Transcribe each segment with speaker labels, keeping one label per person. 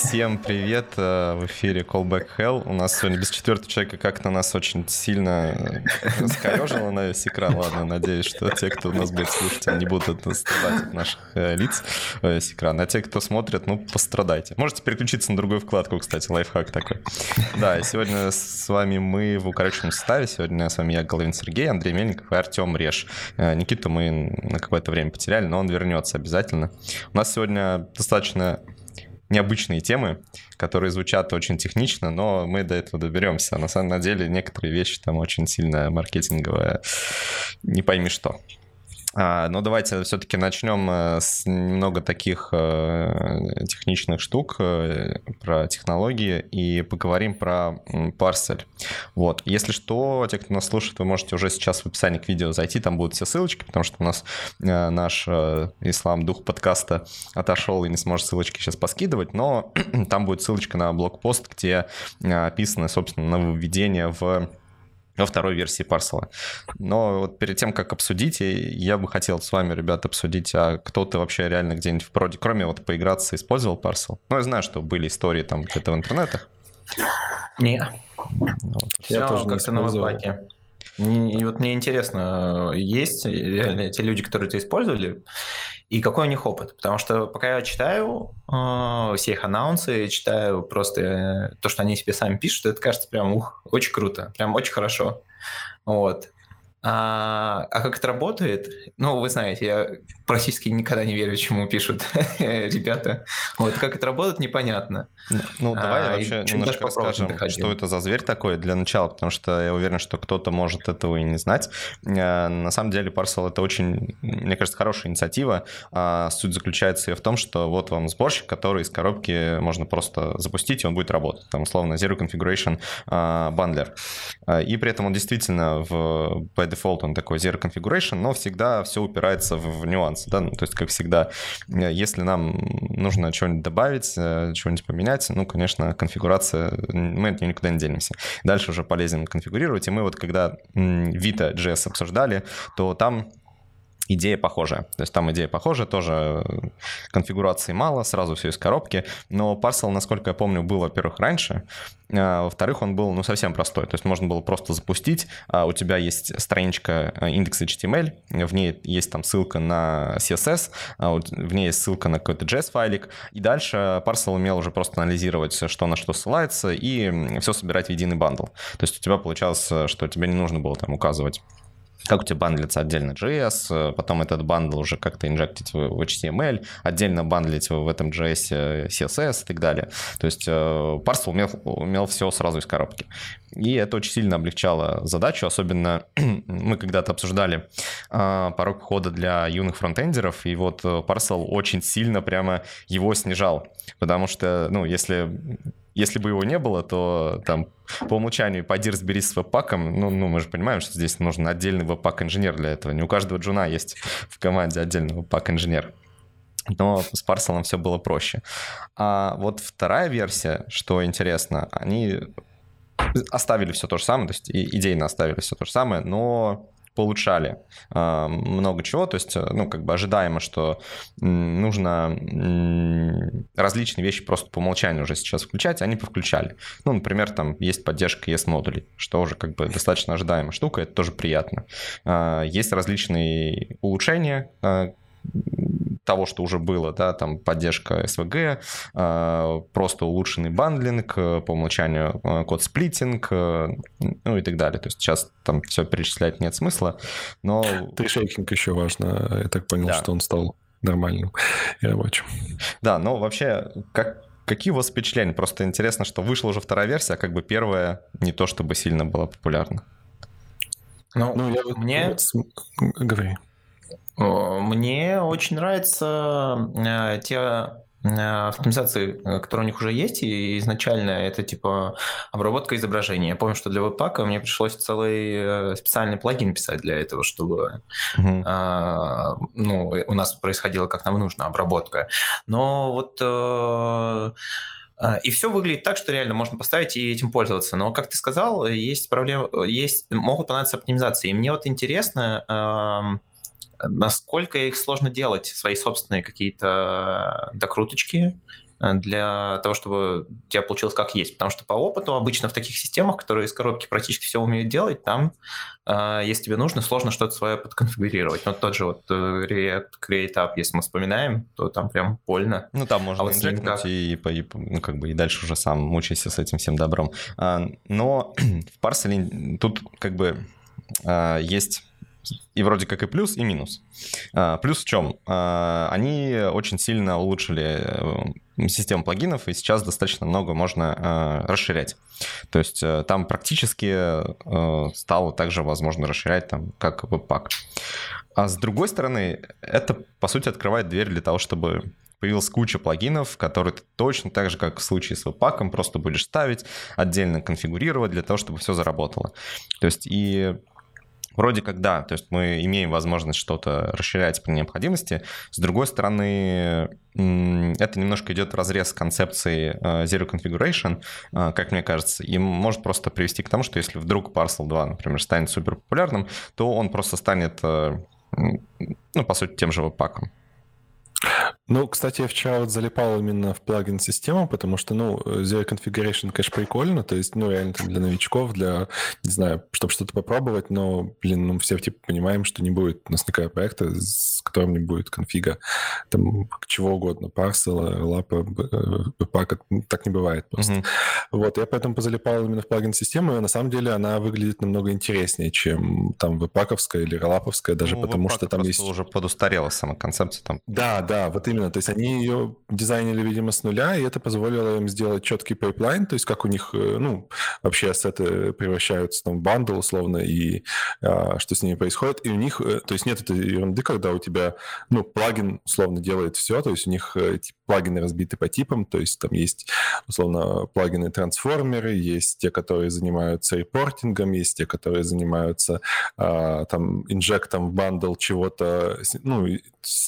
Speaker 1: Всем привет, э, в эфире Callback Hell. У нас сегодня без четвертого человека как-то нас очень сильно скорежило на весь экран. Ладно, надеюсь, что те, кто нас будет слушать, не будут страдать от наших э, лиц весь экран. А те, кто смотрит, ну, пострадайте. Можете переключиться на другую вкладку, кстати, лайфхак такой. Да, сегодня с вами мы в укороченном составе. Сегодня с вами я, Головин Сергей, Андрей Мельников и Артем Реш. Э, Никиту мы на какое-то время потеряли, но он вернется обязательно. У нас сегодня достаточно необычные темы, которые звучат очень технично, но мы до этого доберемся. На самом деле некоторые вещи там очень сильно маркетинговые, не пойми что. А, ну, давайте все-таки начнем э, с немного таких э, техничных штук э, про технологии и поговорим про парсель. Вот. Если что, те, кто нас слушает, вы можете уже сейчас в описании к видео зайти, там будут все ссылочки, потому что у нас наш ислам дух подкаста отошел и не сможет ссылочки сейчас поскидывать, но там будет ссылочка на блокпост, где описано, собственно, нововведение в во второй версии парсела. Но вот перед тем, как обсудить, я бы хотел с вами, ребят, обсудить, а кто ты вообще реально где-нибудь в проде, кроме вот поиграться, использовал парсел? Ну, я знаю, что были истории там где-то в интернетах.
Speaker 2: Не. Вот. Я тоже как-то на и вот мне интересно, есть реально те люди, которые это использовали, и какой у них опыт? Потому что пока я читаю э, все их анонсы, читаю просто э, то, что они себе сами пишут, это кажется прям ух, очень круто, прям очень хорошо. Вот. А, а как это работает? Ну, вы знаете, я практически никогда не верю, чему пишут ребята. Вот как это работает, непонятно.
Speaker 1: Ну, давай а, вообще немножко расскажем, что это за зверь такой для начала, потому что я уверен, что кто-то может этого и не знать. А, на самом деле Parcel это очень, мне кажется, хорошая инициатива. А, суть заключается в том, что вот вам сборщик, который из коробки можно просто запустить, и он будет работать. Там, условно, Zero Configuration Bundler. И при этом он действительно в дефолт он такой zero configuration, но всегда все упирается в, в нюансы, да, ну, то есть, как всегда, э, если нам нужно что-нибудь добавить, э, что-нибудь поменять, ну, конечно, конфигурация, мы от нее никуда не денемся. Дальше уже полезно конфигурировать, и мы вот когда Vita JS обсуждали, то там идея похожая. То есть там идея похожая, тоже конфигурации мало, сразу все из коробки. Но Parcel, насколько я помню, был, во-первых, раньше. А, во-вторых, он был ну, совсем простой. То есть можно было просто запустить. А у тебя есть страничка а, индекс HTML, в ней есть там ссылка на CSS, а в ней есть ссылка на какой-то JS-файлик. И дальше Parcel умел уже просто анализировать, что на что ссылается, и все собирать в единый бандл. То есть у тебя получалось, что тебе не нужно было там указывать как у тебя бандлится отдельно JS, потом этот бандл уже как-то инжектить в HTML, отдельно бандлить в этом JS CSS и так далее. То есть э, Parcel умел, умел все сразу из коробки. И это очень сильно облегчало задачу, особенно мы когда-то обсуждали э, порог входа для юных фронтендеров, и вот Parcel очень сильно прямо его снижал, потому что, ну, если если бы его не было, то там по умолчанию поди разберись с веб-паком. Ну, ну, мы же понимаем, что здесь нужен отдельный веб-пак-инженер для этого. Не у каждого джуна есть в команде отдельный веб-пак-инженер. Но с парселом все было проще. А вот вторая версия, что интересно, они оставили все то же самое, то есть идейно оставили все то же самое, но поулучшали э, много чего, то есть, ну, как бы ожидаемо, что нужно различные вещи просто по умолчанию уже сейчас включать, они повключали. Ну, например, там есть поддержка ES-модулей, что уже как бы достаточно ожидаемая штука, это тоже приятно. Э, есть различные улучшения, э, того, что уже было, да, там поддержка SVG, а, просто улучшенный bundling, э, по умолчанию э, code splitting, э, ну и так далее. То есть сейчас там все перечислять нет смысла, но...
Speaker 3: Tree shaking еще важно. Я так понял, да. что он стал нормальным и рабочим.
Speaker 1: Да, но вообще, как, Какие у вас впечатления? Просто интересно, что вышла уже вторая версия, а как бы первая не то чтобы сильно была популярна.
Speaker 2: Ну, ну я мне... Говори. Мне очень нравятся э, те э, автоматизации, которые у них уже есть, и изначально это типа обработка изображения. Я помню, что для веб-пака мне пришлось целый э, специальный плагин писать для этого, чтобы uh-huh. а, ну, у нас происходило как нам нужно, обработка. Но вот и все выглядит так, что реально можно поставить и этим пользоваться. Но, как ты сказал, есть проблемы, есть, могут понадобиться оптимизации. И мне вот интересно, насколько их сложно делать, свои собственные какие-то докруточки, э, для того, чтобы у тебя получилось как есть. Потому что по опыту обычно в таких системах, которые из коробки практически все умеют делать, там, э, если тебе нужно, сложно что-то свое подконфигурировать. Но тот же вот React Create App, если мы вспоминаем, то там прям больно.
Speaker 1: Ну, там можно а вот инжектнуть и, и, ну, как бы и дальше уже сам мучайся с этим всем добром. А, но в парселе тут как бы есть и вроде как и плюс, и минус. А, плюс в чем? А, они очень сильно улучшили э, систему плагинов, и сейчас достаточно много можно а, расширять. То есть э, там практически э, стало также возможно расширять, там, как Webpack. А с другой стороны, это, по сути, открывает дверь для того, чтобы появилась куча плагинов, которые ты точно так же, как в случае с Webpack, просто будешь ставить, отдельно конфигурировать для того, чтобы все заработало. То есть и Вроде как да, то есть мы имеем возможность что-то расширять при необходимости. С другой стороны, это немножко идет в разрез концепции э, Zero Configuration, э, как мне кажется, и может просто привести к тому, что если вдруг Parcel 2, например, станет супер популярным, то он просто станет, э, ну, по сути, тем же веб-паком.
Speaker 3: Ну, кстати, я вчера вот залипал именно в плагин-систему, потому что, ну, Zero Configuration, конечно, прикольно, то есть, ну, реально там для новичков, для, не знаю, чтобы что-то попробовать, но, блин, ну, все типа понимаем, что не будет у нас никакого проекта, с которым не будет конфига, там, чего угодно, парсела, лапа, пака, так не бывает просто. Mm-hmm. Вот, я поэтому позалипал именно в плагин-систему, и на самом деле она выглядит намного интереснее, чем там webpack овская или Rollup овская, даже ну, потому что там есть...
Speaker 1: уже подустарела сама концепция там.
Speaker 3: Да, да, вот именно. То есть они ее дизайнили, видимо, с нуля, и это позволило им сделать четкий pipeline, то есть как у них, э, ну, вообще ассеты превращаются там в bundle, условно, и а, что с ними происходит. И у них, э, то есть нет этой ерунды, когда у тебя, ну, плагин, условно, делает все, то есть у них эти плагины разбиты по типам, то есть там есть, условно, плагины-трансформеры, есть те, которые занимаются reporting ом, есть те, которые занимаются а, там inject ом в bundle чего-то, ну,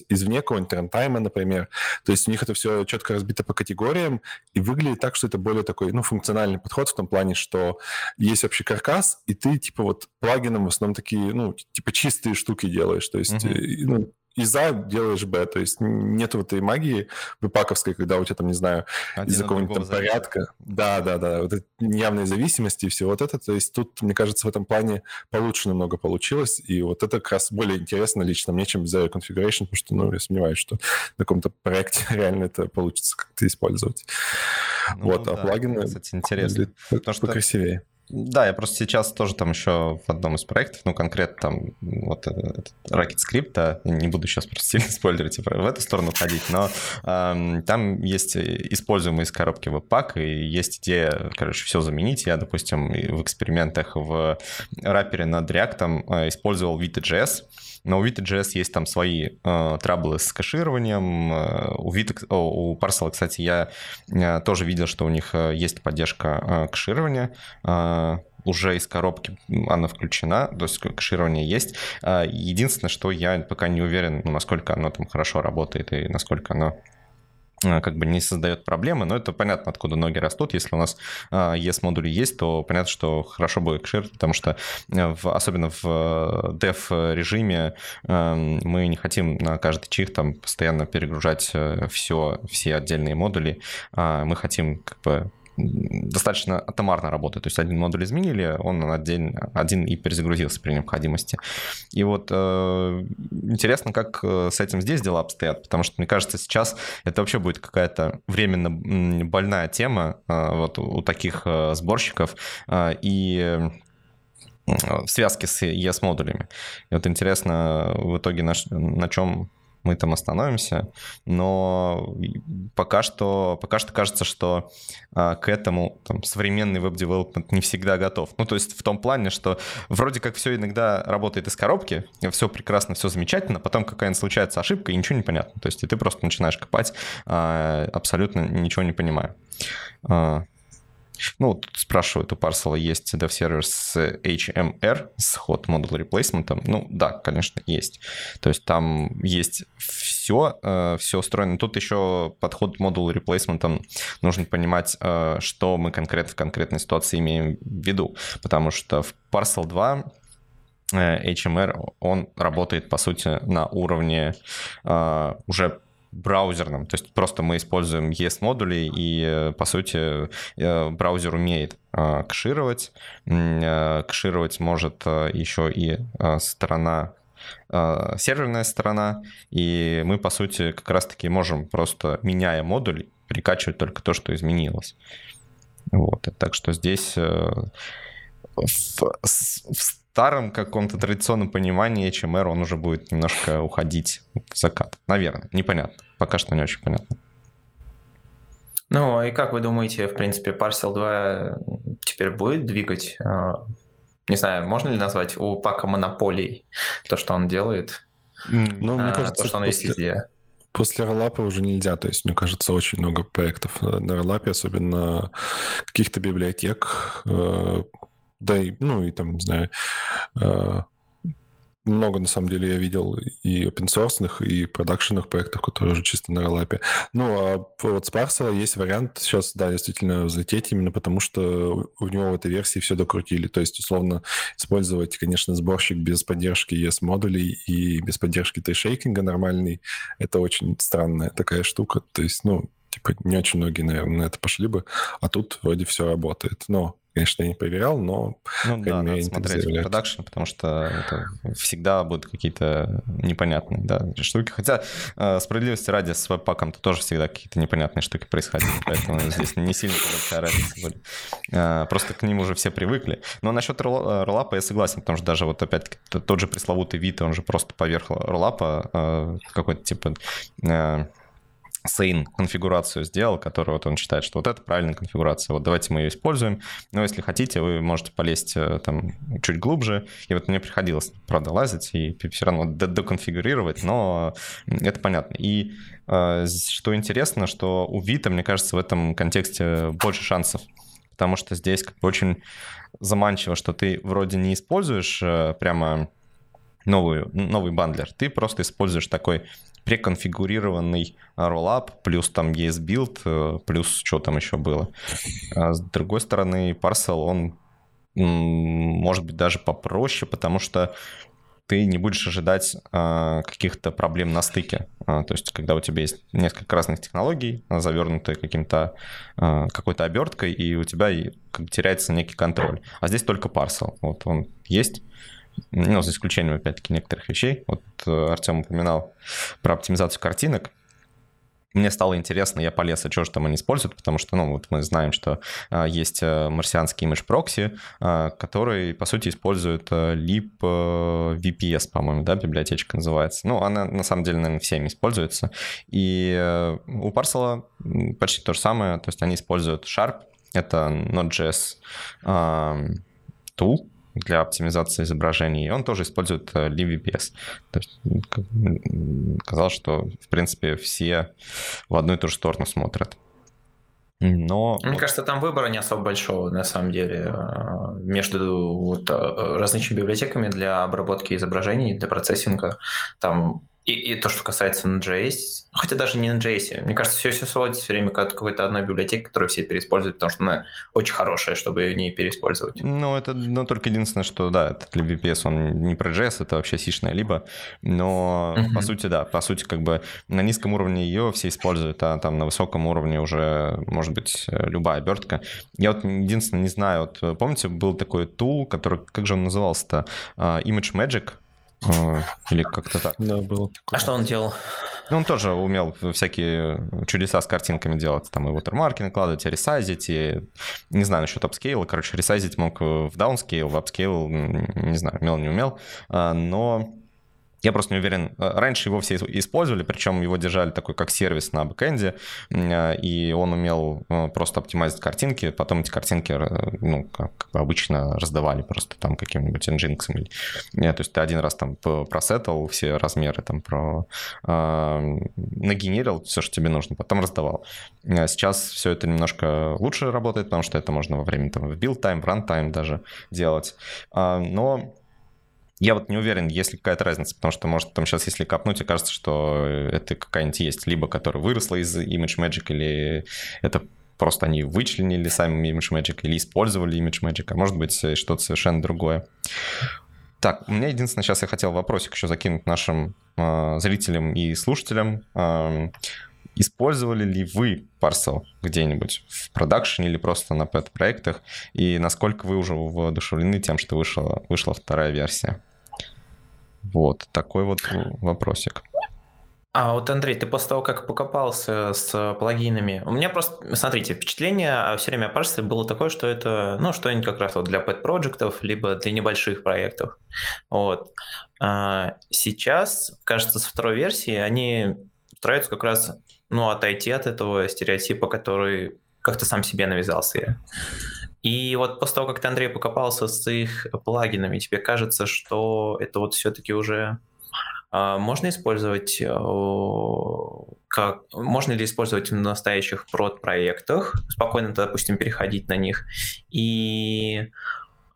Speaker 3: извне какого-нибудь runtime а, например. То есть у них это все четко разбито по категориям и выглядит так, что это более такой, ну, функциональный подход в том плане, что есть общий каркас, и ты, типа, вот плагином в основном такие, ну, типа, чистые штуки делаешь. То есть, mm-hmm. ну, из А делаешь Б, то есть нет вот этой магии выпаковской, когда у тебя там, не знаю, из-за какого-нибудь там порядка. Да, да, да, вот явной зависимости и все вот это, то есть тут, мне кажется, в этом плане получше намного получилось, и вот это как раз более интересно лично мне, чем Zero Configuration, потому что, ну, я сомневаюсь, что на каком-то проекте реально это получится как-то использовать. Ну, вот, а да, плагины...
Speaker 1: Кстати, интересно.
Speaker 3: Потому что... Покрасивее.
Speaker 1: Да, я просто сейчас тоже там еще в одном из проектов, ну, конкретно там вот этот Rocket Script, да, не буду сейчас просто сильно спойлерить в эту сторону ходить, но э, там есть используемый из коробки веб-пак, и есть идея, короче, все заменить. Я, допустим, в экспериментах в рапере над React э, использовал Vita.js, но у Vita.js есть там свои э, траблы с кэшированием. Э, у, Vita, о, у Parcel, кстати, я э, тоже видел, что у них э, есть поддержка э, кэширования. Э, уже из коробки она включена, то есть кэширование есть. Единственное, что я пока не уверен, насколько оно там хорошо работает и насколько оно Э, как бы не создает проблемы, но это понятно, откуда ноги растут. Если у нас ES-модули э, есть, то понятно, что хорошо будет кшир, потому что э, в, особенно в dev режиме мы не хотим на каждый чих там постоянно перегружать все, все отдельные модули. А мы хотим как бы достаточно атомарно работает. То есть один модуль изменили, он один, один и перезагрузился при необходимости. И вот э, интересно, как э, с этим здесь дела обстоят, потому что, мне кажется, сейчас это вообще будет какая-то временно больная тема э, вот у таких э, сборщиков. Э, и в связке с ES-модулями. И вот интересно в итоге на, на чем мы там остановимся, но пока что, пока что кажется, что а, к этому там, современный веб-девелопмент не всегда готов. Ну, то есть в том плане, что вроде как все иногда работает из коробки, все прекрасно, все замечательно, потом какая-нибудь случается ошибка, и ничего не понятно. То есть и ты просто начинаешь копать, а, абсолютно ничего не понимая. А, ну, тут спрашивают, у Parcel есть dev сервер с HMR, с hot model replacement. Ну, да, конечно, есть. То есть там есть все, э, все устроено. Тут еще подход model replacement нужно понимать, э, что мы конкретно в конкретной ситуации имеем в виду. Потому что в Parcel 2 HMR, он работает, по сути, на уровне уже браузерном. То есть просто мы используем ES-модули, и, по сути, браузер умеет кэшировать. Кэшировать может еще и сторона серверная сторона, и мы, по сути, как раз-таки можем просто, меняя модуль, прикачивать только то, что изменилось. Вот. Так что здесь в, в старом каком-то традиционном понимании HMR он уже будет немножко уходить в закат. Наверное, непонятно. Пока что не очень понятно.
Speaker 2: Ну, и как вы думаете, в принципе, Parcel 2 теперь будет двигать? А, не знаю, можно ли назвать у Пака монополией то, что он делает?
Speaker 3: Ну, мне а, кажется, то, что он после... есть везде. После роллапа уже нельзя. То есть, мне кажется, очень много проектов на роллапе, особенно каких-то библиотек, э, да и, ну, и там, не знаю, э, много, на самом деле, я видел и open и продакшенных проектов, которые уже чисто на роллапе. Ну, а вот с Parcel есть вариант сейчас, да, действительно взлететь именно потому, что у него в этой версии все докрутили. То есть, условно, использовать, конечно, сборщик без поддержки ES-модулей и без поддержки тайшейкинга нормальный, это очень странная такая штука. То есть, ну, типа, не очень многие, наверное, на это пошли бы, а тут вроде все работает. Но Конечно, я не проверял, но...
Speaker 1: Ну да, надо смотреть продакшн, потому что это всегда будут какие-то непонятные да, штуки. Хотя, э, справедливости ради, с веб-паком-то тоже всегда какие-то непонятные штуки происходили, поэтому здесь не сильно большая разница будет. Э, просто к ним уже все привыкли. Но насчет роллапа я согласен, потому что даже вот опять тот же пресловутый вид, он же просто поверх роллапа э, какой-то типа Сейн конфигурацию сделал, которую вот он считает, что вот это правильная конфигурация, вот давайте мы ее используем. Но если хотите, вы можете полезть э, там чуть глубже. И вот мне приходилось, правда, лазить и все равно доконфигурировать, но это понятно. И э, что интересно, что у Vita, мне кажется, в этом контексте больше шансов, потому что здесь как бы очень заманчиво, что ты вроде не используешь э, прямо новую, новый бандлер, ты просто используешь такой преконфигурированный Rollup, плюс там есть build, э, плюс что там еще было. А с другой стороны, Parcel, он может быть даже попроще, потому что ты не будешь ожидать а, каких-то проблем на стыке. А, то есть, когда у тебя есть несколько разных технологий, завернутые каким-то а, какой-то оберткой, и у тебя теряется некий контроль. А здесь только Parcel. Вот он есть, ну, за исключением, опять-таки, некоторых вещей. Вот э, Артем упоминал про оптимизацию картинок. Мне стало интересно, я полез, а что же там они используют, потому что, ну, вот мы знаем, что а, есть э, марсианский image proxy, а, который, по сути, использует а, lib VPS, по-моему, да, библиотечка называется. Ну, она, на самом деле, наверное, всеми используется. И а, у Parcel почти то же самое, то есть они используют Sharp, это Node.js а, tool, для оптимизации изображений, и он тоже использует э, LibVPS. То есть казалось, что, в принципе, все в одну и ту же сторону смотрят. Но...
Speaker 2: Мне кажется, там выбора не особо большого, на самом деле, э, между вот э, различными библиотеками для обработки изображений, для процессинга. Там и, и то, что касается Node.js, хотя даже не Node.js, мне кажется, все, все сводится все время к какой-то одной библиотеке, которую все переиспользуют, потому что она очень хорошая, чтобы ее не переиспользовать.
Speaker 1: Ну, это ну, только единственное, что, да, этот LibVPS, он не про JS, это вообще сишная либо, но mm-hmm. по сути, да, по сути, как бы на низком уровне ее все используют, а там на высоком уровне уже может быть любая обертка. Я вот единственное не знаю, вот помните, был такой тул, который, как же он назывался-то, uh, Image Magic, а, или как-то так.
Speaker 2: Да, было такое. А что он делал?
Speaker 1: Ну, он тоже умел всякие чудеса с картинками делать. Там и watermarки накладывать, и ресайзить, и не знаю насчет upscale а. Короче, ресайзить мог в downscale, в upscale, не знаю, умел, не умел. А, но я просто не уверен. Э, раньше его все использовали, причем его держали такой как сервис на бэкэнде, э, и он умел э, просто оптимизировать картинки, потом эти картинки, ну, как обычно, раздавали просто там каким-нибудь nginx. Или... То есть ты один раз там просетал все размеры, там про нагенерил все, что тебе нужно, потом раздавал. Сейчас все это немножко лучше работает, потому что это можно во время там в build time, в run time даже делать. Но я вот не уверен, есть ли какая-то разница, потому что, может, там сейчас, если копнуть, окажется, что это какая-нибудь есть, либо которая выросла из ImageMagick, или это просто они вычленили сами ImageMagick, или использовали ImageMagick, а может быть, что-то совершенно другое. Так, у меня единственное, сейчас я хотел вопросик еще закинуть нашим э, зрителям и слушателям. Э, использовали ли вы Parcel где-нибудь в продакшене или просто на пэт-проектах? И насколько вы уже воодушевлены тем, что вышла, вышла вторая версия? Вот, такой вот вопросик.
Speaker 2: А вот, Андрей, ты после того, как покопался с плагинами, у меня просто, смотрите, впечатление все время о Parse было такое, что это, ну, что-нибудь как раз вот для pet проектов либо для небольших проектов. Вот. А сейчас, кажется, со второй версии они стараются как раз, ну, отойти от этого стереотипа, который как-то сам себе навязался. И вот после того, как ты, Андрей, покопался с их плагинами, тебе кажется, что это вот все-таки уже а, можно использовать э, как можно ли использовать в настоящих прод-проектах, спокойно, допустим, переходить на них. И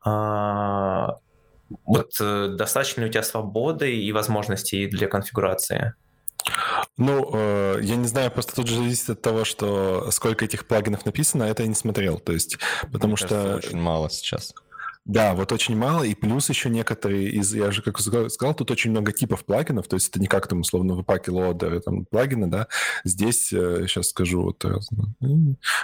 Speaker 2: а, вот э, достаточно ли у тебя свободы и возможностей для конфигурации?
Speaker 3: Ну, э, я не знаю, просто тут же зависит от того, что сколько этих плагинов написано, это я не смотрел, то есть, потому Мне что...
Speaker 1: Кажется, очень мало сейчас.
Speaker 3: Да, вот очень мало, и плюс еще некоторые из, я же как сказал, тут очень много типов плагинов, то есть это не как там условно в паке лоадеры, там плагины, да, здесь, сейчас э, скажу, вот,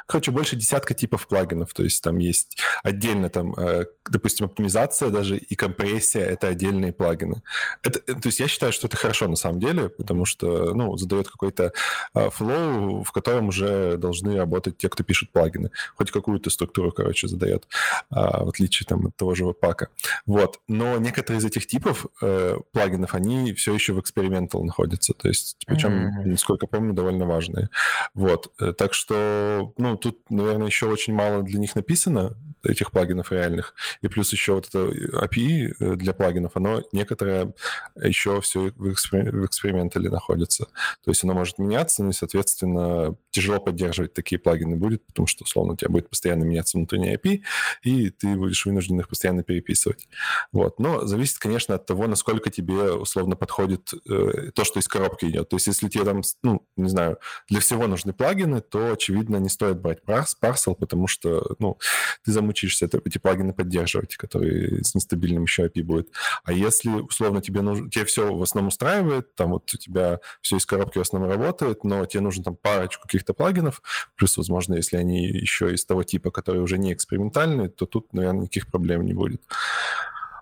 Speaker 3: короче, больше десятка типов плагинов, то есть там есть отдельно там, э, допустим, оптимизация даже и компрессия, это отдельные плагины. Это, э, то есть я считаю, что это хорошо на самом деле, потому что, ну, задает какой-то флоу, в котором уже должны работать те, кто пишет плагины, хоть какую-то структуру, короче, задает, а, в отличие там того же пака. Вот. Но некоторые из этих типов э, плагинов, они все еще в экспериментал находятся. То есть, причем, mm-hmm. насколько помню, довольно важные. Вот. Э, так что, ну, тут, наверное, еще очень мало для них написано, этих плагинов реальных. И плюс еще вот это API э, для плагинов, оно некоторое еще все в, экспер... в экспериментале находится. То есть оно может меняться, ну и, соответственно, тяжело поддерживать такие плагины будет, потому что, условно, у тебя будет постоянно меняться внутренний API, и ты будешь вынужден их постоянно переписывать. Вот. Но зависит, конечно, от того, насколько тебе условно подходит э, то, что из коробки идет. То есть если тебе там, ну, не знаю, для всего нужны плагины, то, очевидно, не стоит брать Parcel, потому что, ну, ты замучишься это, эти плагины поддерживать, которые с нестабильным еще API будет. А если, условно, тебе нужно, тебе все в основном устраивает, там вот у тебя все из коробки в основном работает, но тебе нужно там парочку каких-то плагинов, плюс, возможно, если они еще из того типа, которые уже не экспериментальные, то тут, наверное, никаких проблем проблем не будет.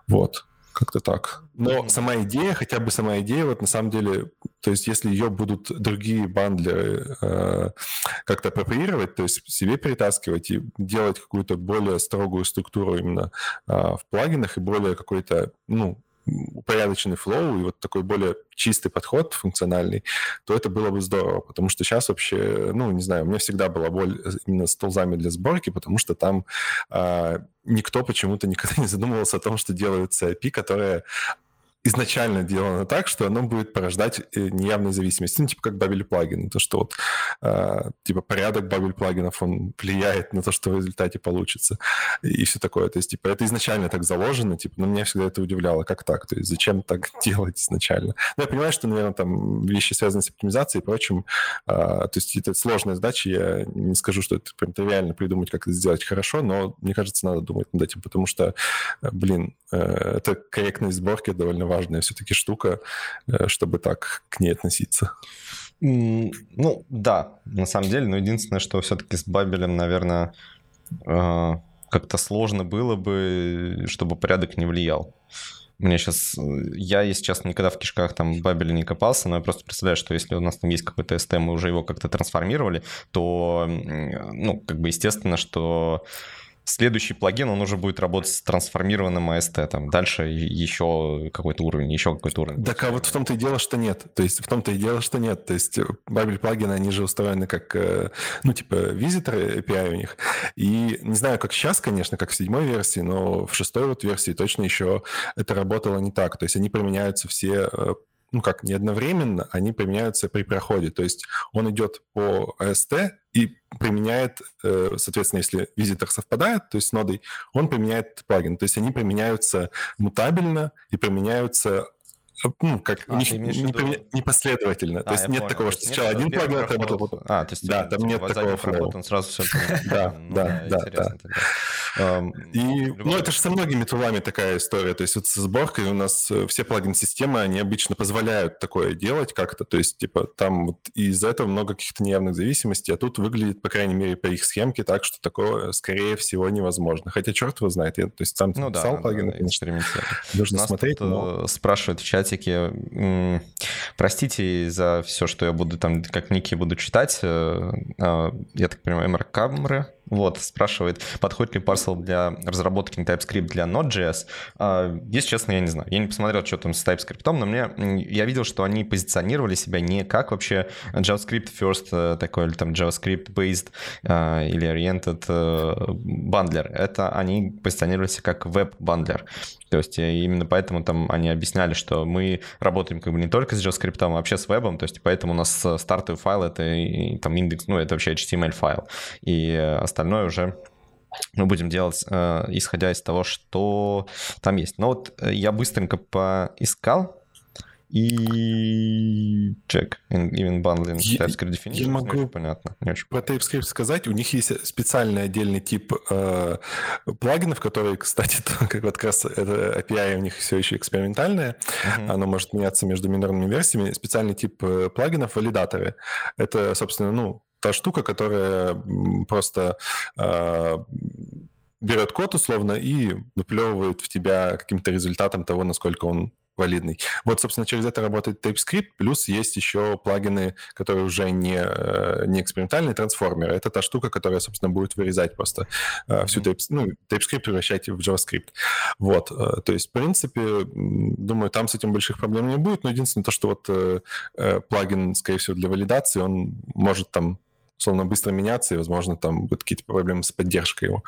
Speaker 3: Вот, как-то так. Но сама идея, хотя бы сама идея, вот на самом деле, то есть если ее будут другие бандлеры э, как-то апроприировать, то есть себе перетаскивать и делать какую-то более строгую структуру именно э, в плагинах и более какой-то, ну, упорядоченный флоу и вот такой более чистый подход функциональный, то это было бы здорово, потому что сейчас вообще, ну, не знаю, у меня всегда была боль именно с тулзами для сборки, потому что там э, никто почему-то никогда не задумывался о том, что делается API, которая изначально сделано так, что оно будет порождать э, неявные зависимости, ну, типа как бабель плагины, то, что вот, э, типа, порядок бабель плагинов, он влияет на то, что в результате получится, и все такое, то есть, типа, это изначально так заложено, типа, но меня всегда это удивляло, как так, то есть, зачем так делать изначально? Ну, я понимаю, что, наверное, там вещи, связанные с оптимизацией и прочим, э, то есть, это сложная задача, я не скажу, что это прям тривиально придумать, как это сделать хорошо, но, мне кажется, надо думать над этим, потому что, блин, э, это корректность сборки довольно важная все-таки штука, э, чтобы так к ней относиться.
Speaker 1: Ну, да, на самом деле, но единственное, что все-таки с Бабелем, наверное, э, как-то сложно было бы, чтобы порядок не влиял. Мне сейчас... Я, если честно, никогда в кишках там Бабеля не копался, но я просто представляю, что если у нас там есть какой-то ST, мы уже его как-то трансформировали, то, ну, как бы естественно, что следующий плагин, он уже будет работать с трансформированным AST, там, дальше еще какой-то уровень, еще какой-то уровень.
Speaker 3: Так, а вот в том-то и дело, что нет. То есть в том-то и дело, что нет. То есть Babel плагины, они же устроены как, э, ну, типа, визиторы API у них. И не знаю, как сейчас, конечно, как в седьмой версии, но в шестой вот версии точно еще это работало не так. То есть они применяются все э, ну как, не одновременно, они применяются при проходе. То есть он идет по AST и применяет, э, соответственно, если визитор совпадает, то есть с нодой, он применяет плагин. То есть они применяются мутабельно и применяаются ну, как а, не, не, виду... непоследовательно. А, то есть нет понял. такого, что сначала один плагин отработал.
Speaker 1: А, то есть
Speaker 3: да, там нет такого флоу.
Speaker 1: Он сразу все
Speaker 3: Да, да, да. И, ну, это же со многими тулами такая история. То есть вот со сборкой у нас э, все плагин-системы, они обычно позволяют такое делать как-то. То есть, типа, там вот из-за этого много каких-то неявных зависимостей, а тут выглядит, по крайней мере, по их схемке так, что такое, скорее всего, невозможно. Хотя черт его знает. Я, то есть сам ну, писал да, плагины, да, конечно. Нужно смотреть, но...
Speaker 1: Э, спрашивают в чатике, простите за все, что я буду там, как ники буду читать. Э, я так понимаю, МРКамры вот, спрашивает, подходит ли Parcel для разработки TypeScript для Node.js. А, если честно, я не знаю. Я не посмотрел, что там с TypeScript, но мне я видел, что они позиционировали себя не как вообще JavaScript first э, такой, или там JavaScript based а, или oriented бандлер. Э, Это они позиционировались как веб-бандлер. То есть э, именно поэтому там они объясняли, что мы работаем как бы не только с JavaScript, а вообще с вебом, то есть поэтому у нас стартовый файл это и, там индекс, ну это вообще HTML файл, и остальное уже мы будем делать, э, исходя из того, что там есть. Но вот э, я быстренько поискал, и check even bundling TypeScript definition.
Speaker 3: Я могу понятно. Не очень про TypeScript сказать. У них есть специальный отдельный тип э, плагинов, которые, кстати, как вот как раз это API у них все еще экспериментальное. Uh-huh. Оно может меняться между минорными версиями. Специальный тип э, плагинов валидаторы. Это, собственно, ну, та штука, которая просто э, берет код условно и выплевывает в тебя каким-то результатом того, насколько он валидный. Вот, собственно, через это работает TypeScript, плюс есть еще плагины, которые уже не, э, не экспериментальные, трансформеры. Это та штука, которая, собственно, будет вырезать просто mm-hmm. всю TypeScript, ну, TypeScript превращать в JavaScript. Вот, э, то есть, в принципе, думаю, там с этим больших проблем не будет, но единственное то, что вот плагин, скорее всего, для валидации, он может там условно быстро меняться, и, возможно, там будут какие-то проблемы с поддержкой его.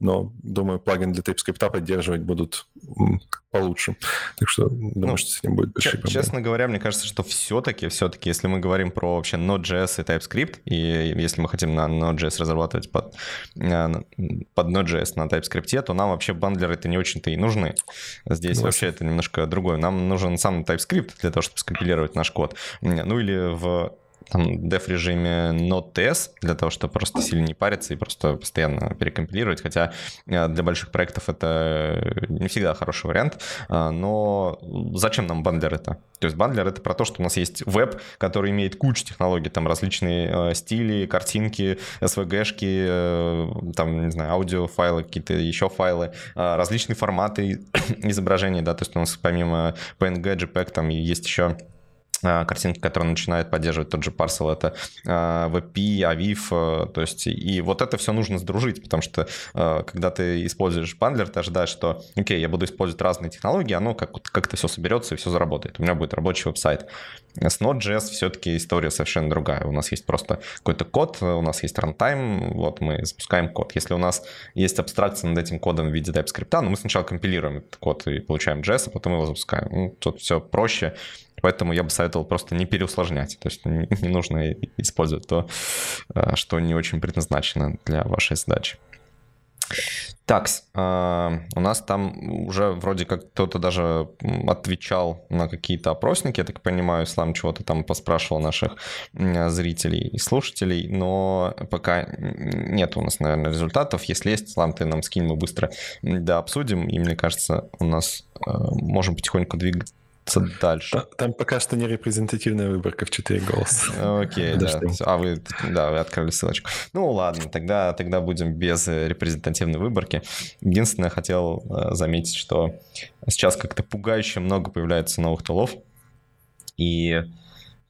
Speaker 3: Но, думаю, плагин для TypeScript поддерживать будут получше. Так что думаю, ну, что с ним будет большие
Speaker 1: проблемы. Честно говоря, мне кажется, что все-таки, все-таки, если мы говорим про вообще Node.js и TypeScript, и если мы хотим на Node.js разрабатывать под, э, под Node.js на TypeScript, то нам вообще бандлеры это не очень-то и нужны. Здесь Класс. вообще это немножко другое. Нам нужен сам TypeScript для того, чтобы скомпилировать наш код. Ну или в там деф-режиме Node.js для того, чтобы просто сильно не париться и просто постоянно перекомпилировать, хотя э, для больших проектов это не всегда хороший вариант, э, но зачем нам бандлер это? То есть бандлер это про то, что у нас есть веб, который имеет кучу технологий, там различные э, стили, картинки, SVG-шки, там, не знаю, аудиофайлы, какие-то еще файлы, различные форматы изображений, да, то есть у нас помимо PNG, JPEG там есть еще а, картинки, которые начинают поддерживать тот же Parcel, это WebP, а, AVIF, э, то есть и вот это все нужно сдружить, потому что э, когда ты используешь бандлер, ты ожидаешь, что, окей, я буду использовать разные технологии, оно как, как-то все соберется и все заработает, у меня будет рабочий веб-сайт. С Node.js все-таки история совершенно другая. У нас есть просто какой-то код, у нас есть рантайм, вот мы запускаем код. Если у нас есть абстракция над этим кодом в виде TypeScript, ну мы сначала компилируем этот код и получаем JS, а потом его запускаем. Ну, тут все проще. Поэтому я бы советовал просто не переусложнять. То есть не, нужно использовать то, э, что не очень предназначено для вашей задачи. Так, э, у нас там уже вроде как кто-то даже отвечал на какие-то опросники, я так понимаю, Ислам чего-то там поспрашивал наших зрителей и слушателей, но пока нет у нас, наверное, результатов. Если есть, Ислам, ты нам скинь, мы быстро да, обсудим, и мне кажется, у нас э, можем потихоньку двигаться дальше.
Speaker 3: Там пока что не репрезентативная выборка в 4 голоса.
Speaker 1: Окей, да. А вы, да, вы открыли ссылочку. Ну ладно, тогда, тогда будем без репрезентативной выборки. Единственное, хотел э, заметить, что сейчас как-то пугающе много появляется новых тулов, и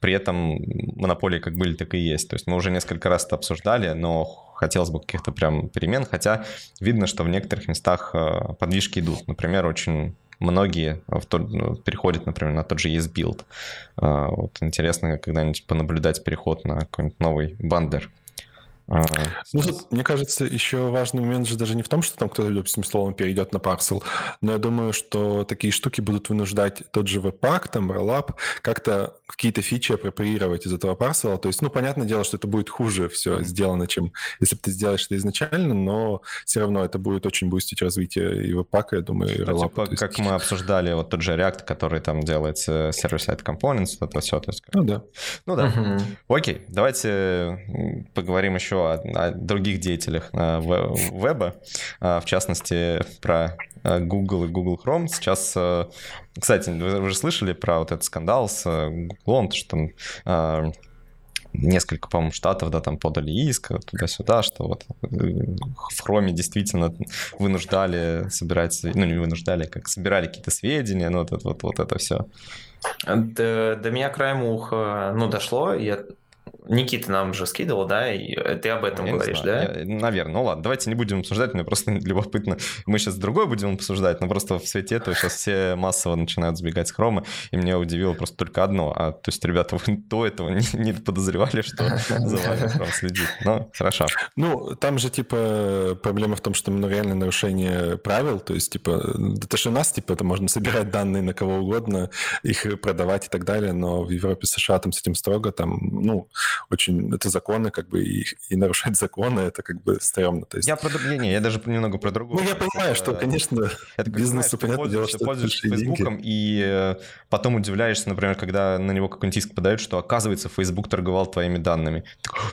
Speaker 1: при этом монополии как были, так и есть. То есть мы уже несколько раз это обсуждали, но хотелось бы каких-то прям перемен, хотя видно, что в некоторых местах э, подвижки идут. Например, очень многие ну, переходят, например, на тот же ESBuild. А, вот интересно когда-нибудь понаблюдать переход на какой-нибудь новый бандер.
Speaker 3: А, ну, тут, мне кажется, еще важный момент же даже не в том, что там кто-то, допустим, словом перейдет на парсел, но я думаю, что такие штуки будут вынуждать тот же Webpack, там, Rollup, как-то какие-то фичи апроприировать из этого парсела. То есть, ну, понятное дело, что это будет хуже все сделано, чем если бы ты сделаешь это изначально, но все равно это будет очень бустить развитие и веб-пака, я думаю, и
Speaker 1: ну, типа, есть... как мы обсуждали, вот тот же React, который там делает server-side components, это все. То есть...
Speaker 3: Ну да.
Speaker 1: Ну да. Угу. Окей, давайте поговорим еще о, о других деятелях э, веба, э, в частности, про э, Google и Google Chrome. Сейчас, кстати, вы уже слышали про вот этот скандал с Google, что там несколько, по-моему, штатов, да, там подали иск туда-сюда, что вот в Хроме действительно вынуждали собирать, ну, не вынуждали, как собирали какие-то сведения, ну, вот, вот, вот это все.
Speaker 2: До, до меня краем уха, ну, дошло, я Никита нам же скидывал, да, и ты об этом я говоришь, да?
Speaker 1: Я, наверное. Ну ладно, давайте не будем обсуждать, мне просто любопытно. Мы сейчас другой будем обсуждать, но просто в свете этого сейчас все массово начинают сбегать с хрома, и мне удивило просто только одно. А, то есть, ребята, вы до этого не, не подозревали, что за вами хром следит. Ну, хорошо.
Speaker 3: Ну, там же, типа, проблема в том, что ну, реально нарушение правил, то есть, типа, это же у нас, типа, это можно собирать данные на кого угодно, их продавать и так далее, но в Европе, США там с этим строго, там, ну, очень... Это законы, как бы, и, и нарушать законы, это как бы стрёмно. То есть...
Speaker 1: Я про... Не, не, я даже немного про другое.
Speaker 3: Ну, я понимаю, это, что, конечно, это, бизнесу, понятное дело, что
Speaker 1: пользуешься Фейсбуком, и э, потом удивляешься, например, когда на него какой-нибудь иск подают, что, оказывается, Facebook торговал твоими данными.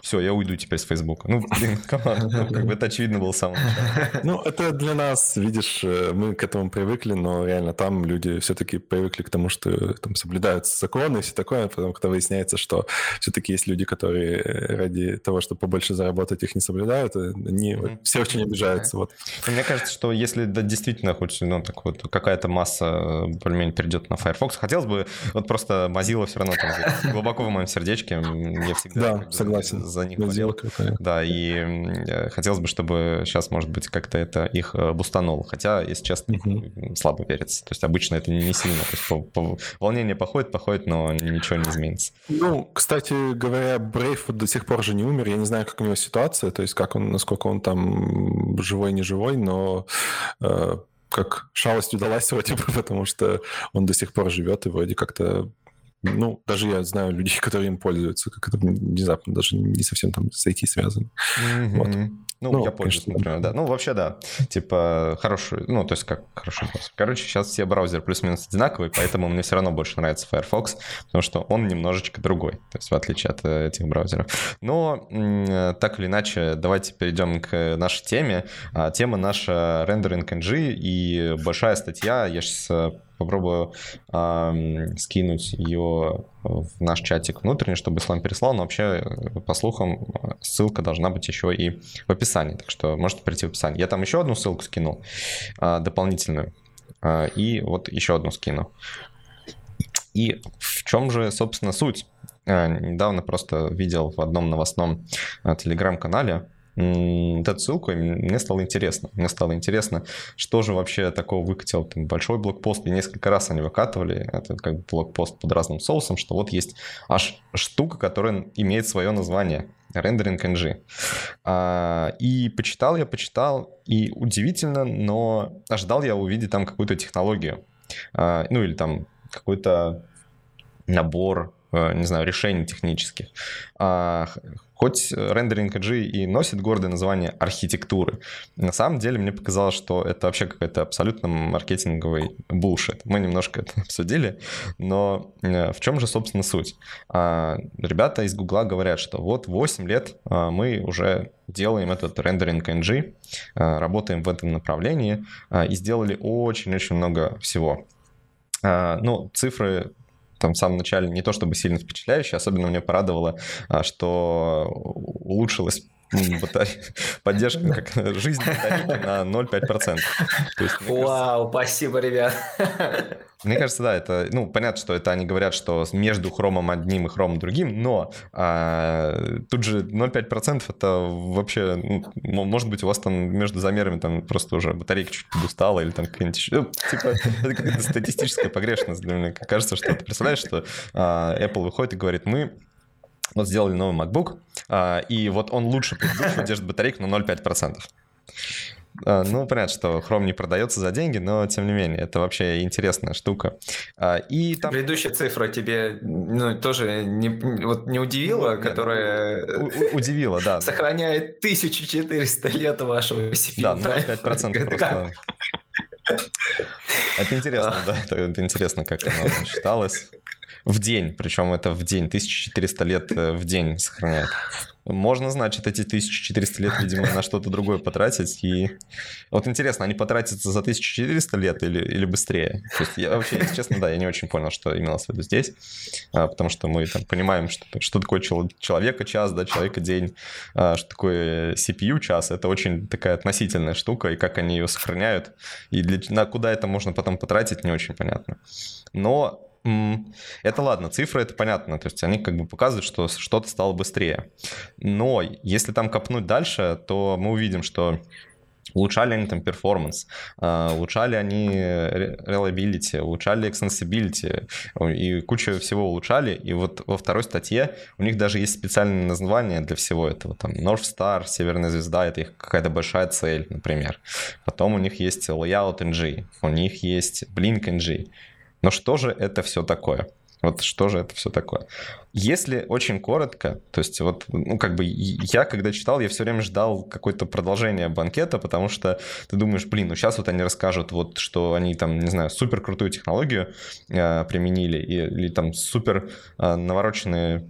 Speaker 1: Все, я уйду теперь с Фейсбука. Ну, блин, команда, ну, как бы это очевидно было самым
Speaker 3: Ну, это для нас, видишь, э, мы к этому привыкли, но реально там люди все-таки привыкли к тому, что там соблюдаются законы и все такое, потом, когда выясняется, что все-таки есть люди, которые ради того, чтобы побольше заработать, их не соблюдают, они mm-hmm. все очень обижаются. Вот.
Speaker 1: Мне кажется, что если да, действительно хоть ну, так вот, какая-то масса э, более-менее перейдет на Firefox, хотелось бы вот просто Mozilla все равно там глубоко в моем сердечке, я всегда
Speaker 3: да, согласен.
Speaker 1: за них болел. Да, и э, хотелось бы, чтобы сейчас, может быть, как-то это их э, бустануло. Хотя, если честно, mm-hmm. слабо верится. То есть обычно это не сильно. То есть по, по, волнение походит, походит, но ничего не изменится.
Speaker 3: Ну, кстати говоря, Брейв вот до сих пор же не умер. Я не знаю, как у него ситуация, то есть как он, насколько он там живой, не живой, но э, как шалость удалась вроде бы, потому что он до сих пор живет и вроде как-то ну, даже я знаю людей, которые им пользуются, как это внезапно даже не совсем там с IT связано. Mm-hmm.
Speaker 1: Вот. Ну, ну, я пользуюсь, конечно, например, да. Ну, вообще, да. Типа, хороший, ну, то есть как хороший Короче, сейчас все браузеры плюс-минус одинаковые, поэтому мне все равно больше нравится Firefox, потому что он немножечко другой, то есть в отличие от э, этих браузеров. Но, так или иначе, давайте перейдем к нашей теме. А, тема наша Rendering NG и большая статья, я сейчас э, попробую э, скинуть ее в наш чатик внутренний, чтобы Ислам переслал, но вообще, э, по слухам, ссылка должна быть еще и в описании, так что можете прийти в описание. Я там еще одну ссылку скинул, э, дополнительную, э, и вот еще одну скину. И в чем же, собственно, суть? Э, недавно просто видел в одном новостном э, телеграм-канале, вот эту ссылку, и мне стало интересно. Мне стало интересно, что же вообще такого выкатил там, большой блокпост, и несколько раз они выкатывали, это как бы блокпост под разным соусом, что вот есть аж штука, которая имеет свое название, Rendering NG. А, и почитал я, почитал, и удивительно, но ожидал я увидеть там какую-то технологию, а, ну или там какой-то набор не знаю, решений технических. А, хоть рендеринг AG и носит гордое название архитектуры, на самом деле мне показалось, что это вообще какой-то абсолютно маркетинговый булшит. Мы немножко это обсудили, но э, в чем же, собственно, суть? А, ребята из Гугла говорят, что вот 8 лет а, мы уже делаем этот рендеринг NG, работаем в этом направлении и сделали очень-очень много всего. Ну, цифры там в самом начале не то чтобы сильно впечатляющие, особенно мне порадовало, а, что улучшилась поддержка, как жизнь батарейки на 0,5%.
Speaker 2: Есть, Вау, кажется, спасибо, ребят.
Speaker 1: Мне кажется, да, это, ну, понятно, что это они говорят, что между хромом одним и хромом другим, но а, тут же 0,5% это вообще, ну, может быть, у вас там между замерами там просто уже батарейка чуть подустала или там какая-нибудь еще, ну, типа, это какая-то статистическая погрешность для меня. Кажется, что ты представляешь, что а, Apple выходит и говорит, мы вот сделали новый MacBook, а, и вот он лучше предыдущего держит батарейку на 0,5%. А, ну, понятно, что Chrome не продается за деньги, но тем не менее, это вообще интересная штука. А, и там...
Speaker 2: Предыдущая цифра тебе ну, тоже не, вот не удивила, которая...
Speaker 1: У, удивила, да.
Speaker 2: Сохраняет 1400 лет вашего
Speaker 1: CPU. Да, ну 5% просто... Это интересно, да, это интересно, как оно считалось. В день, причем это в день, 1400 лет э, в день сохраняет. Можно, значит, эти 1400 лет, видимо, на что-то другое потратить. И вот интересно, они потратятся за 1400 лет или, или быстрее? То есть я вообще, если честно, да, я не очень понял, что имелось в виду здесь, а, потому что мы там понимаем, что, что такое человека час, да, человека день, а, что такое CPU час. Это очень такая относительная штука, и как они ее сохраняют, и для, на куда это можно потом потратить, не очень понятно. Но это ладно, цифры это понятно, то есть они как бы показывают, что что-то стало быстрее. Но если там копнуть дальше, то мы увидим, что Улучшали они там перформанс, а, улучшали они reliability, улучшали extensibility и кучу всего улучшали. И вот во второй статье у них даже есть специальное название для всего этого. Там North Star, Северная звезда, это их какая-то большая цель, например. Потом у них есть Layout NG, у них есть Blink NG. Но что же это все такое? Вот что же это все такое? Если очень коротко, то есть вот, ну, как бы я, когда читал, я все время ждал какое-то продолжение банкета, потому что ты думаешь, блин, ну сейчас вот они расскажут, вот, что они там, не знаю, супер крутую технологию э, применили, и, или там супер э, навороченные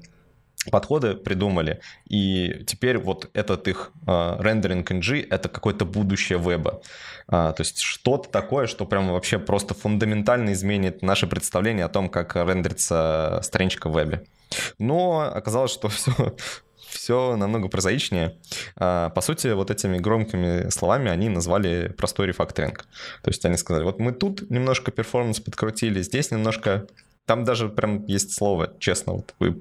Speaker 1: подходы придумали, и теперь вот этот их э, рендеринг NG — это какое-то будущее веба. А, то есть что-то такое, что прям вообще просто фундаментально изменит наше представление о том, как рендерится страничка в вебе. Но оказалось, что все, все намного прозаичнее. А, по сути, вот этими громкими словами они назвали простой рефакторинг. То есть они сказали, вот мы тут немножко перформанс подкрутили, здесь немножко там даже прям есть слово, честно, вот вы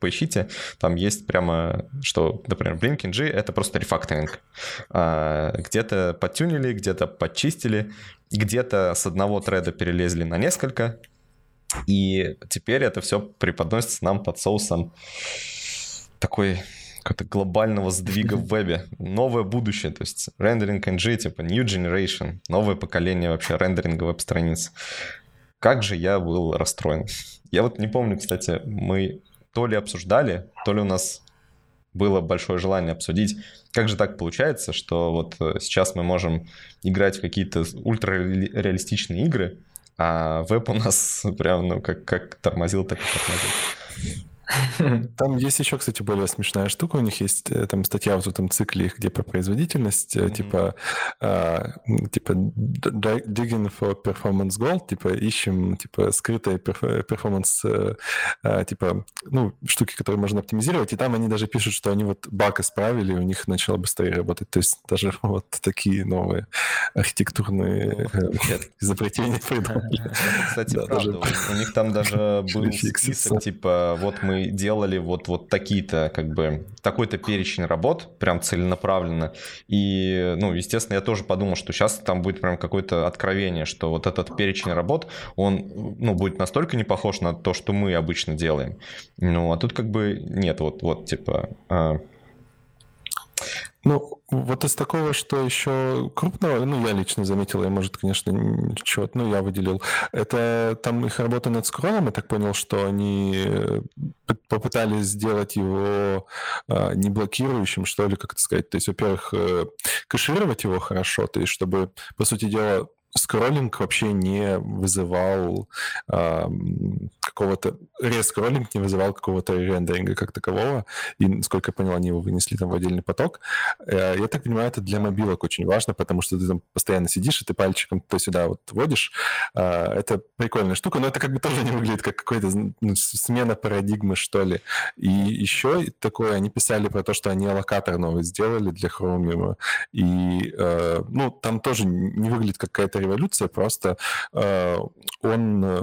Speaker 1: поищите, там есть прямо, что, например, Blink.ng — это просто рефакторинг. А, где-то подтюнили, где-то подчистили, где-то с одного треда перелезли на несколько, и теперь это все преподносится нам под соусом такой какого-то глобального сдвига в вебе. Новое будущее, то есть рендеринг NG, типа new generation, новое поколение вообще рендеринга веб-страниц. Как же я был расстроен. Я вот не помню, кстати, мы то ли обсуждали, то ли у нас было большое желание обсудить, как же так получается, что вот э, сейчас мы можем играть в какие-то ультрареалистичные игры, а веб у нас прям, ну, как, как тормозил, так и тормозил.
Speaker 3: Там есть еще, кстати, более смешная штука. У них есть э, там статья в этом цикле, где про производительность, mm-hmm. типа, а, типа digging for performance goal, типа ищем типа скрытые перформанс, а, типа, ну, штуки, которые можно оптимизировать. И там они даже пишут, что они вот баг исправили, у них начало быстрее работать. То есть даже вот такие новые архитектурные изобретения придумали.
Speaker 1: Кстати, правда, у них там даже был список, типа, вот мы делали вот, вот такие-то, как бы, такой-то перечень работ, прям целенаправленно. И, ну, естественно, я тоже подумал, что сейчас там будет прям какое-то откровение, что вот этот перечень работ, он, ну, будет настолько не похож на то, что мы обычно делаем. Ну, а тут как бы нет, вот, вот, типа...
Speaker 3: Ну, вот из такого, что еще крупного, ну, я лично заметил, я, может, конечно, чего-то, ну, я выделил. Это там их работа над скроллом, я так понял, что они э, попытались сделать его а, не блокирующим, что ли, как это сказать. То есть, во-первых, э, кэшировать его хорошо, то есть, чтобы, по сути дела, скроллинг вообще не вызывал э, какого-то... Рескроллинг не вызывал какого-то рендеринга как такового. И, насколько я понял, они его вынесли там в отдельный поток. Э, я так понимаю, это для мобилок очень важно, потому что ты там постоянно сидишь, и ты пальчиком то-сюда вот водишь. Э, это прикольная штука, но это как бы тоже не выглядит как какая-то ну, смена парадигмы, что ли. И еще такое, они писали про то, что они аллокатор новый сделали для Chromium. И, э, ну, там тоже не выглядит как какая-то революция, просто э, он, э,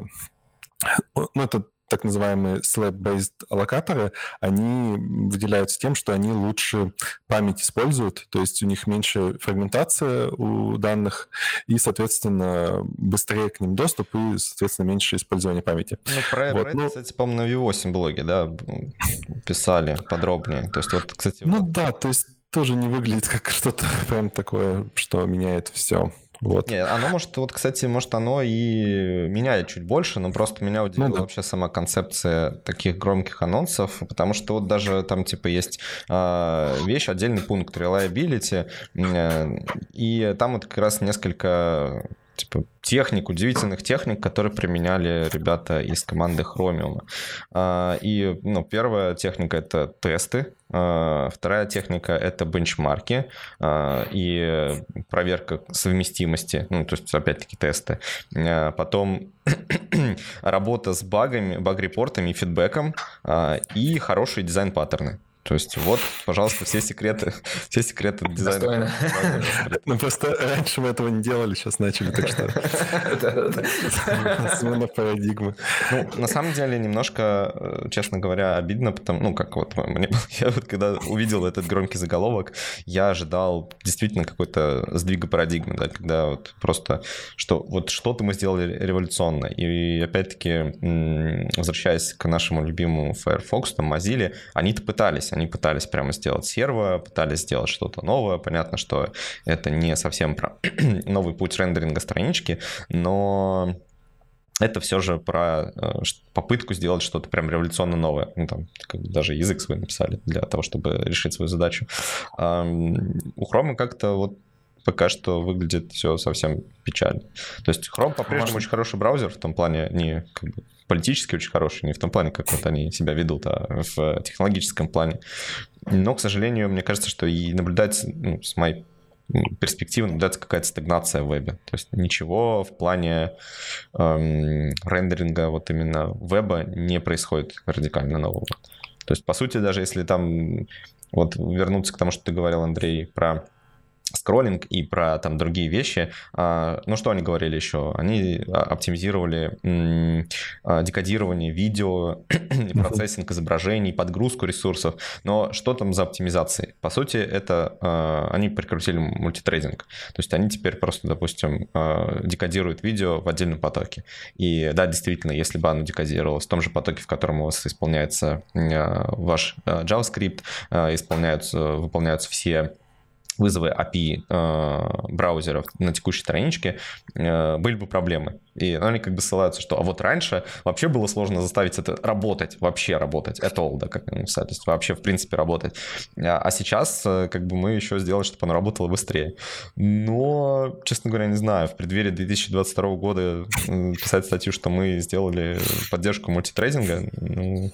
Speaker 3: ну, это так называемые slab-based аллокаторы, они выделяются тем, что они лучше память используют, то есть у них меньше фрагментация у данных, и, соответственно, быстрее к ним доступ, и, соответственно, меньше использования памяти.
Speaker 1: Ну, про, вот, про ну, это, кстати, по-моему, на V8 блоге, да, писали подробнее. То есть, вот, кстати...
Speaker 3: Ну вот... да, то есть тоже не выглядит как что-то прям такое, что меняет все. Вот.
Speaker 1: Не, оно может, вот, кстати, может, оно и меняет чуть больше, но просто меня удивила ну, да. вообще сама концепция таких громких анонсов, потому что вот даже там, типа, есть э, вещь, отдельный пункт reliability, э, и там вот как раз несколько типа техник, удивительных техник, которые применяли ребята из команды Chromium. А, и ну, первая техника — это тесты, а, вторая техника — это бенчмарки а, и проверка совместимости, ну, то есть, опять-таки, тесты. Потом работа с багами, баг-репортами и фидбэком и хорошие дизайн-паттерны. То есть вот, пожалуйста, все секреты, все секреты дизайна.
Speaker 3: Ну просто раньше мы этого не делали, сейчас начали, так что смена
Speaker 1: парадигмы. Ну, на самом деле, немножко, э, честно говоря, обидно, потому, ну, как вот мне, я вот когда увидел этот громкий заголовок, я ожидал действительно какой-то сдвига парадигмы, да, когда вот просто, что вот что-то мы сделали революционно. И опять-таки, возвращаясь к нашему любимому Firefox, там, Mozilla, они-то пытались, они пытались прямо сделать серво, пытались сделать что-то новое. Понятно, что это не совсем про новый путь рендеринга странички, но это все же про э, попытку сделать что-то прям революционно новое. Ну, там, как даже язык свой написали для того, чтобы решить свою задачу. У Chrome как-то вот пока что выглядит все совсем печально. То есть Chrome по-прежнему Может... очень хороший браузер в том плане, не как бы, политически очень хороший, не в том плане, как вот они себя ведут, а в технологическом плане. Но, к сожалению, мне кажется, что и наблюдается, ну, с моей перспективы наблюдается какая-то стагнация в вебе. То есть ничего в плане эм, рендеринга вот именно веба не происходит радикально нового. То есть, по сути, даже если там вот вернуться к тому, что ты говорил, Андрей, про скроллинг и про там другие вещи. А, ну, что они говорили еще? Они а, оптимизировали а, декодирование видео, процессинг изображений, подгрузку ресурсов. Но что там за оптимизации? По сути, это они прикрутили мультитрейдинг. То есть они теперь просто, допустим, декодируют видео в отдельном потоке. И да, действительно, если бы оно декодировалось в том же потоке, в котором у вас исполняется ваш JavaScript, исполняются, выполняются все вызовы API э, браузеров на текущей страничке, э, были бы проблемы. И они как бы ссылаются, что а вот раньше вообще было сложно заставить это работать, вообще работать, at all, да, как написали, то есть вообще в принципе работать. А, а сейчас э, как бы мы еще сделали, чтобы оно работало быстрее. Но, честно говоря, не знаю, в преддверии 2022 года э, писать статью, что мы сделали поддержку мультитрейдинга, ну,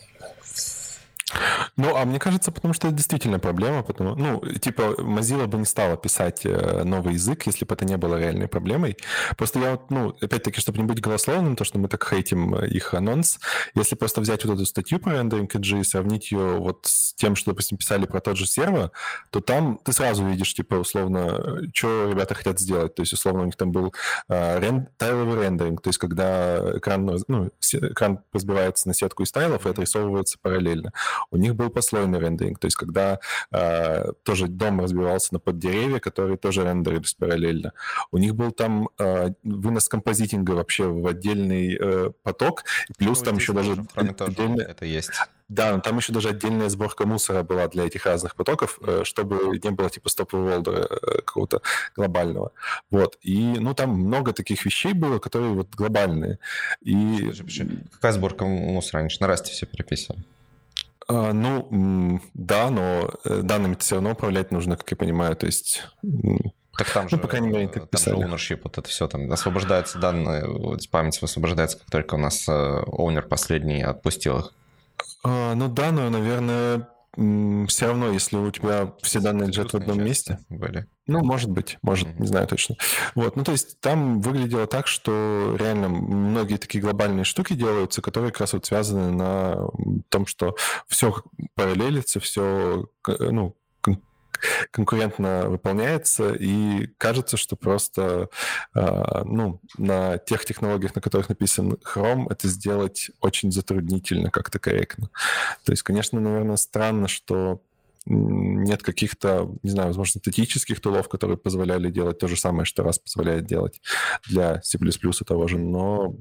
Speaker 3: ну, а мне кажется, потому что это действительно проблема, потому, ну, типа, Mozilla бы не стала писать э, новый язык, если бы это не было реальной проблемой. Просто я вот, ну, опять-таки, чтобы не быть голословным, то, что мы так хейтим э, их анонс, если просто взять вот эту статью про рендеринг и сравнить ее вот с тем, что, допустим, писали про тот же сервер, то там ты сразу видишь, типа, условно, что ребята хотят сделать. То есть, условно, у них там был э, рен... тайловый рендеринг, то есть, когда экран, ну, экран разбивается на сетку из тайлов и отрисовывается параллельно. У них был послойный рендеринг, то есть когда э, тоже дом разбивался на поддеревья, которые тоже рендерились параллельно. У них был там э, вынос композитинга вообще в отдельный э, поток, и плюс ну, там еще даже
Speaker 1: отдельно... это есть.
Speaker 3: Да, но там еще даже отдельная сборка мусора была для этих разных потоков, э, чтобы не было типа стоп-волдера э, какого-то глобального. Вот. И, ну, там много таких вещей было, которые вот глобальные. И...
Speaker 1: Какая сборка мусора? Они же на расте все переписывали.
Speaker 3: А, ну, да, но э, данными все равно управлять нужно, как я понимаю, то есть...
Speaker 1: Так там ну, же, ну, по крайней мере, так там же ownership, вот это все, там освобождаются данные, вот, память высвобождается, как только у нас э, последний отпустил их.
Speaker 3: А, ну да, но, наверное, все равно, если у тебя все данные лежат в одном месте. Были. Ну, может быть, может, mm-hmm. не знаю точно. Вот, ну то есть там выглядело так, что реально многие такие глобальные штуки делаются, которые как раз вот связаны на том, что все параллелится, все, ну, конкурентно выполняется, и кажется, что просто э, ну, на тех технологиях, на которых написан Chrome, это сделать очень затруднительно как-то корректно. То есть, конечно, наверное, странно, что нет каких-то, не знаю, возможно, статических тулов, которые позволяли делать то же самое, что раз позволяет делать для C++ того же, но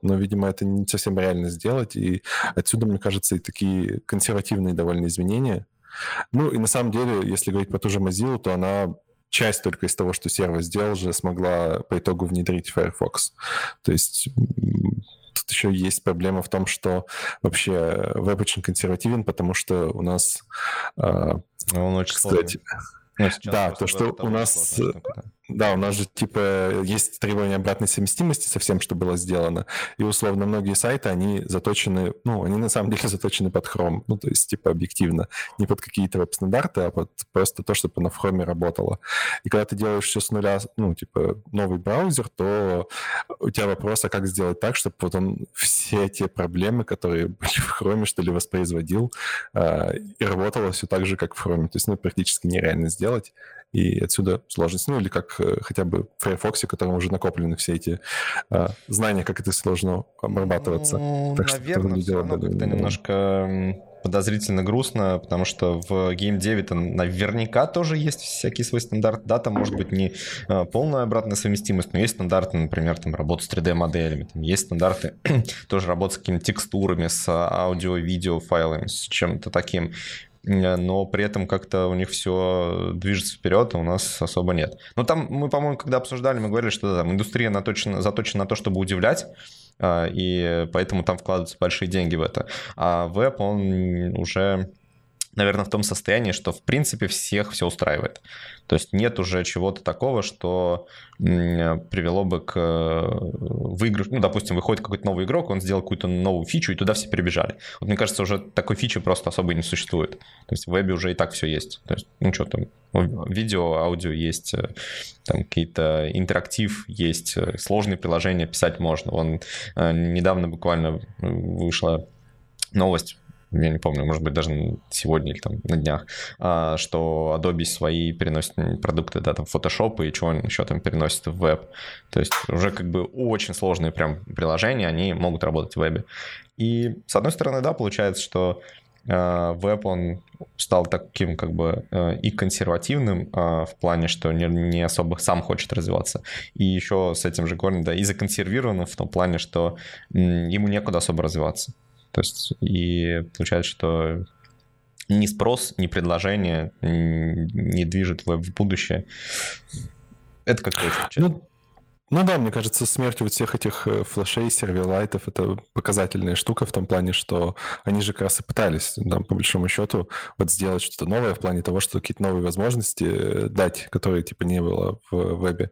Speaker 3: но, видимо, это не совсем реально сделать, и отсюда, мне кажется, и такие консервативные довольно изменения – Ну и на самом деле, если говорить про ту же Mozilla, то она часть только из того, что сервер сделал же, смогла по итогу внедрить Firefox. То есть тут еще есть проблема в том, что вообще веб очень консервативен, потому что у нас...
Speaker 1: А, Он очень кстати,
Speaker 3: ну, да, то, что у нас... Штука, да. У нас же типа есть требования обратной совместимости со всем, что было сделано. И условно многие сайты, они заточены, ну, они на самом деле заточены под Chrome. Ну, то есть типа объективно. Не под какие-то веб-стандарты, а под просто то, чтобы оно в Chrome работало. И когда ты делаешь все с нуля, ну, типа новый браузер, то у тебя вопрос, а как сделать так, чтобы вот он все те проблемы, которые были в Chrome, что ли, воспроизводил, а, и работало все так же, как в Chrome. То есть, ну, практически нереально сделать и отсюда сложность. Ну, или как э, хотя бы в Firefox, в котором уже накоплены все эти э, знания, как это сложно обрабатываться.
Speaker 1: Ну, так наверное, что все как-то немножко подозрительно грустно, потому что в Game 9 наверняка тоже есть всякий свой стандарт. Да, там может быть не э, полная обратная совместимость, но есть стандарты, например, там работа с 3D-моделями, там есть стандарты тоже работа с какими-то текстурами, с аудио-видео файлами, с чем-то таким. Э, но при этом как-то у них все движется вперед, а у нас особо нет. Но там мы, по-моему, когда обсуждали, мы говорили, что там индустрия наточена, заточена на то, чтобы удивлять, э, и поэтому там вкладываются большие деньги в это. А веб, он уже наверное, в том состоянии, что, в принципе, всех все устраивает. То есть нет уже чего-то такого, что привело бы к э, выигрышу. Ну, допустим, выходит какой-то новый игрок, он сделал какую-то новую фичу, и туда все перебежали. Вот мне кажется, уже такой фичи просто особо не существует. То есть в вебе уже и так все есть. То есть, ну что там, видео, аудио есть, э, там какие-то интерактив есть, э, сложные приложения писать можно. Вон недавно буквально вышла новость я не помню, может быть, даже сегодня или там на днях, а, что Adobe свои переносит продукты, да, там, Photoshop и чего он еще там переносит в веб. То есть уже как бы очень сложные прям приложения, они могут работать в вебе. И с одной стороны, да, получается, что а, веб, он стал таким как бы а, и консервативным в плане, что не, не особо сам хочет развиваться. И еще с этим же корнем, да, и законсервированным в том плане, что ему некуда особо развиваться. То есть и получается, что ни спрос, ни предложение не движет веб в будущее. Это как то
Speaker 3: ну, ну да, мне кажется, смерть вот всех этих э, флешей, серверлайтов — это показательная штука в том плане, что они же как раз и пытались, там, по большому счету, вот сделать что-то новое в плане того, что какие-то новые возможности э, дать, которые, типа, не было в вебе.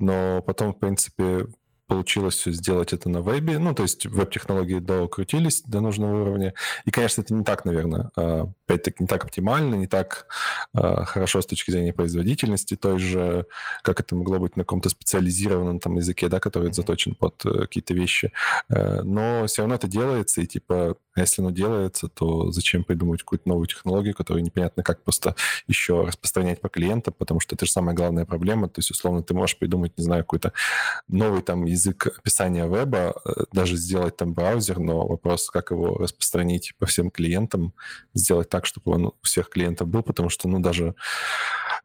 Speaker 3: Но потом, в принципе, получилось все сделать это на вебе. Ну, то есть веб-технологии докрутились до нужного уровня. И, конечно, это не так, наверное, а, опять-таки, не так оптимально, не так а, хорошо с точки зрения производительности той же, как это могло быть на каком-то специализированном там языке, да, который заточен под э, какие-то вещи. Э, но все равно это делается, и типа, если оно делается, то зачем придумывать какую-то новую технологию, которую непонятно как просто еще распространять по клиентам, потому что это же самая главная проблема. То есть, условно, ты можешь придумать, не знаю, какой-то новый там язык описания веба, э, даже сделать там браузер, но вопрос, как его распространить по всем клиентам, сделать так, чтобы он у всех клиентов был, потому что, ну, даже,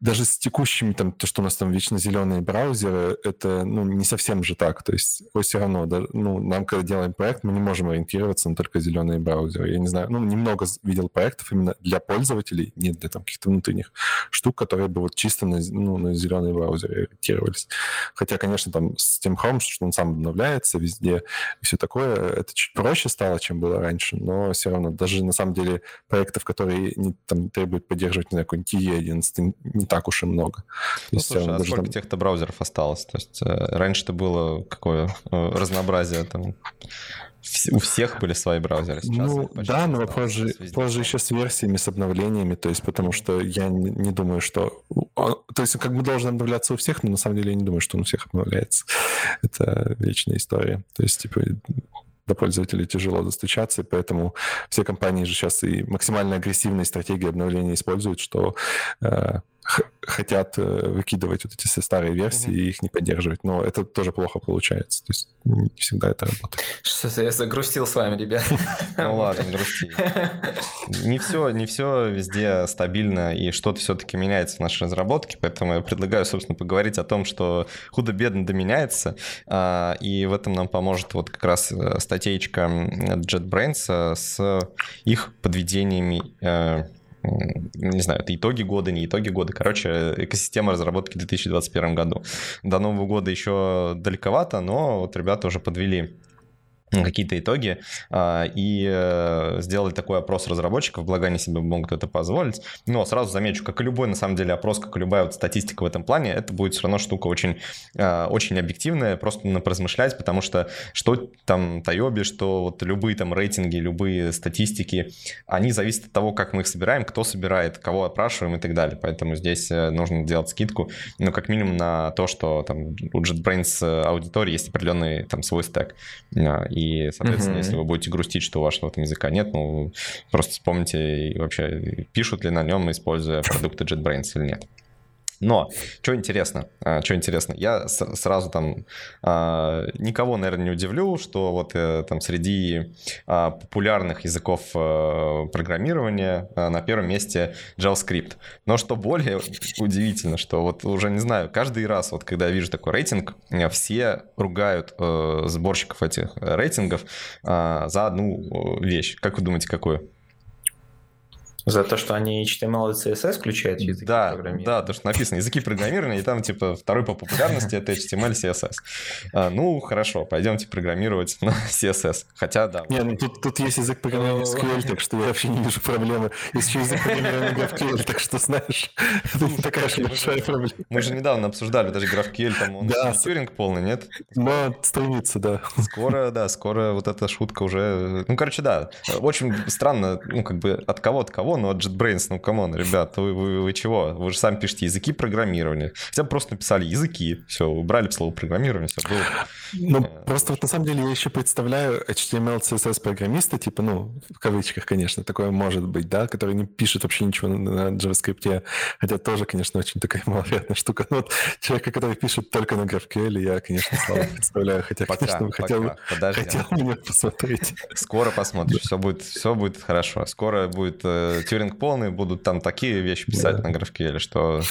Speaker 3: даже с текущими, там, то, что у нас там вечно зеленые браузеры, это, ну, не совсем же так. То есть все равно, да, ну, нам, когда делаем проект, мы не можем ориентироваться на только зеленые браузеры. Я не знаю, ну, немного видел проектов именно для пользователей, не для там каких-то внутренних штук, которые бы вот чисто на, ну, на зеленые браузеры ориентировались. Хотя, конечно, там с тем Chrome, что он сам обновляется везде и все такое, это чуть проще стало, чем было раньше, но все равно даже на самом деле проектов, которые не, там, требуют поддерживать, не знаю, какой-нибудь TE11, не так уж и много.
Speaker 1: Ну, есть, слушай, а сколько там... тех-то браузеров осталось? То есть э, раньше-то было какое э, разнообразие там у всех были свои браузеры
Speaker 3: сейчас. Ну, да, но позже, позже еще с версиями, с обновлениями, то есть потому что я не, не думаю, что... То есть как бы должен обновляться у всех, но на самом деле я не думаю, что он у всех обновляется. Это вечная история. То есть, типа, до пользователей тяжело достучаться, и поэтому все компании же сейчас и максимально агрессивные стратегии обновления используют, что э, хотят э, выкидывать вот эти все старые версии mm-hmm. и их не поддерживать. Но это тоже плохо получается. То есть не всегда это работает.
Speaker 2: Что-то я загрустил с вами, ребят.
Speaker 1: Ну ладно, грусти. Не все, не все везде стабильно, и что-то все-таки меняется в нашей разработке, поэтому я предлагаю, собственно, поговорить о том, что худо-бедно доменяется, а, и в этом нам поможет вот как раз э, статейка JetBrains с их подведениями э, не знаю, это итоги года, не итоги года. Короче, экосистема разработки в 2021 году. До Нового года еще далековато, но вот ребята уже подвели какие-то итоги а, и э, сделали такой опрос разработчиков, благо они себе могут это позволить. Но сразу замечу, как и любой, на самом деле, опрос, как и любая вот статистика в этом плане, это будет все равно штука очень, а, очень объективная, просто на поразмышлять, потому что что там Тайоби, что вот любые там рейтинги, любые статистики, они зависят от того, как мы их собираем, кто собирает, кого опрашиваем и так далее. Поэтому здесь э, нужно делать скидку, ну, как минимум на то, что там у JetBrains э, аудитории есть определенный там свой стек. И и, соответственно, uh-huh. если вы будете грустить, что у вашего там языка нет, ну, просто вспомните вообще, пишут ли на нем, используя продукты JetBrains или нет. Но, что интересно, а, что интересно, я сразу там а, никого, наверное, не удивлю, что вот э, там среди а, популярных языков э, программирования на первом месте JavaScript. Но что более удивительно, что вот уже не знаю, каждый раз, вот когда я вижу такой рейтинг, э, все ругают сборщиков этих рейтингов за одну вещь. Как вы думаете, какую?
Speaker 2: За то, что они HTML и CSS включают языки
Speaker 1: да, программирования? Да, то, что написано языки программирования, и там, типа, второй по популярности это HTML, CSS. А, ну, хорошо, пойдемте программировать на CSS. Хотя, да.
Speaker 3: Не, ну тут, тут есть язык программирования SQL, так что я вообще не вижу проблемы. Есть еще язык программирования GraphQL, так что, знаешь, это не такая же большая проблема.
Speaker 1: Мы же недавно обсуждали даже GraphQL, там он да. тюринг полный, нет?
Speaker 3: Но стремится, да.
Speaker 1: Скоро, да, скоро вот эта шутка уже... Ну, короче, да, очень странно, ну, как бы от кого, от кого кого? Ну, от JetBrains, ну, come on, ребят, вы, вы, вы чего? Вы же сами пишете языки программирования. Хотя бы просто написали языки, все, убрали слово программирование, все было.
Speaker 3: Ну, э, просто вот на самом деле я еще представляю HTML, CSS программиста, типа, ну, в кавычках, конечно, такое может быть, да, который не пишет вообще ничего на, на JavaScript, хотя тоже, конечно, очень такая маловероятная штука. Но вот человека, который пишет только на GraphQL, я, конечно, слабо представляю, хотя, пока, конечно, пока. хотел, Подожди. хотел меня посмотреть.
Speaker 1: Скоро посмотришь, все будет, все будет хорошо. Скоро будет э, Тюринг полный, будут там такие вещи писать да. на GraphQL, что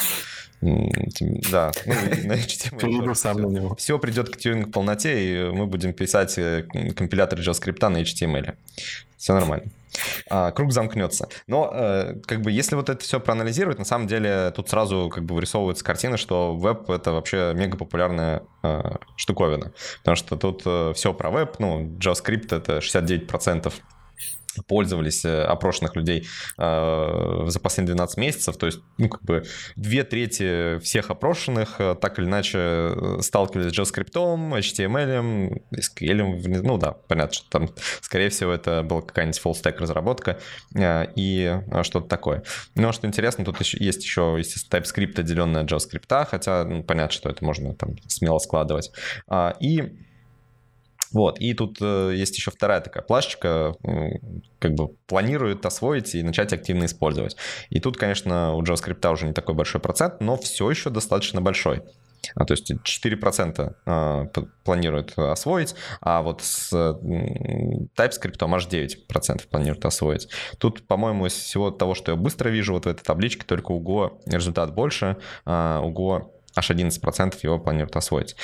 Speaker 1: да, ну на HTML. все. Все придет к тюринг полноте, и мы будем писать э, компилятор JavaScript на HTML. Все нормально. А, круг замкнется. Но э, как бы если вот это все проанализировать, на самом деле тут сразу как бы вырисовывается картина, что веб это вообще мега популярная э, штуковина. Потому что тут э, все про веб, ну, JavaScript это 69% пользовались э, опрошенных людей э, за последние 12 месяцев, то есть, ну, как бы две трети всех опрошенных э, так или иначе сталкивались с JavaScript, HTML, SQL, ну да, понятно, что там, скорее всего, это была какая-нибудь full-stack разработка э, и что-то такое. Но что интересно, тут еще, есть еще, естественно, TypeScript, отделенная от JavaScript, хотя ну, понятно, что это можно там смело складывать. А, и вот, и тут э, есть еще вторая такая плашечка, э, как бы планирует освоить и начать активно использовать. И тут, конечно, у JavaScript уже не такой большой процент, но все еще достаточно большой. А, то есть 4% а, планируют освоить, а вот с TypeScript аж 9% планируют освоить. Тут, по-моему, из всего того, что я быстро вижу вот в этой табличке, только у Go результат больше, а у Go аж 11% его планируют освоить.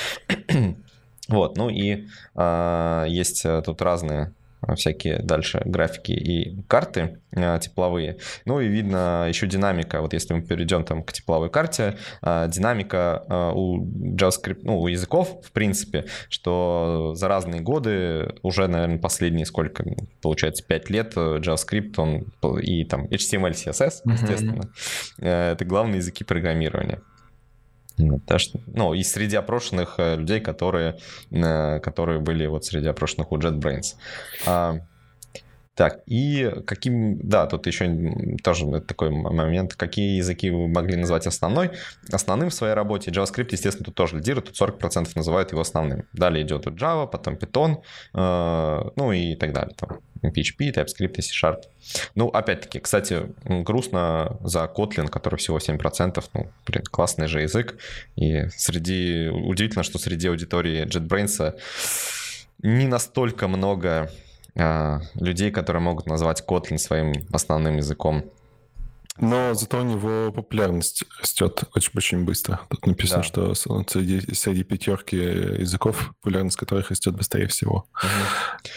Speaker 1: Вот, ну и а, э, есть тут разные всякие дальше графики и карты э, тепловые. Ну и видно еще динамика. Вот если мы перейдем там к тепловой карте, э, динамика э, у JavaScript, ну, у языков, в принципе, что за разные годы, уже, наверное, последние сколько, получается, 5 лет JavaScript, он и там HTML, CSS, естественно, mm-hmm. это главные языки программирования. Так что, ну, и среди опрошенных э, людей, которые, э, которые были вот среди опрошенных у JetBrains. А, так, и каким, да, тут еще тоже такой момент, какие языки вы могли назвать основной, основным в своей работе. JavaScript, естественно, тут тоже лидирует, тут 40% называют его основным. Далее идет Java, потом Python, э, ну и так далее, там PHP, TypeScript и C-Sharp. Ну, опять-таки, кстати, грустно за Kotlin, который всего 7%, ну, блин, классный же язык, и среди, удивительно, что среди аудитории JetBrains не настолько много а, людей, которые могут назвать Kotlin своим основным языком.
Speaker 3: Но зато у него популярность растет очень-очень быстро. Тут написано, да. что среди, среди пятерки языков, популярность которых растет быстрее всего. Угу.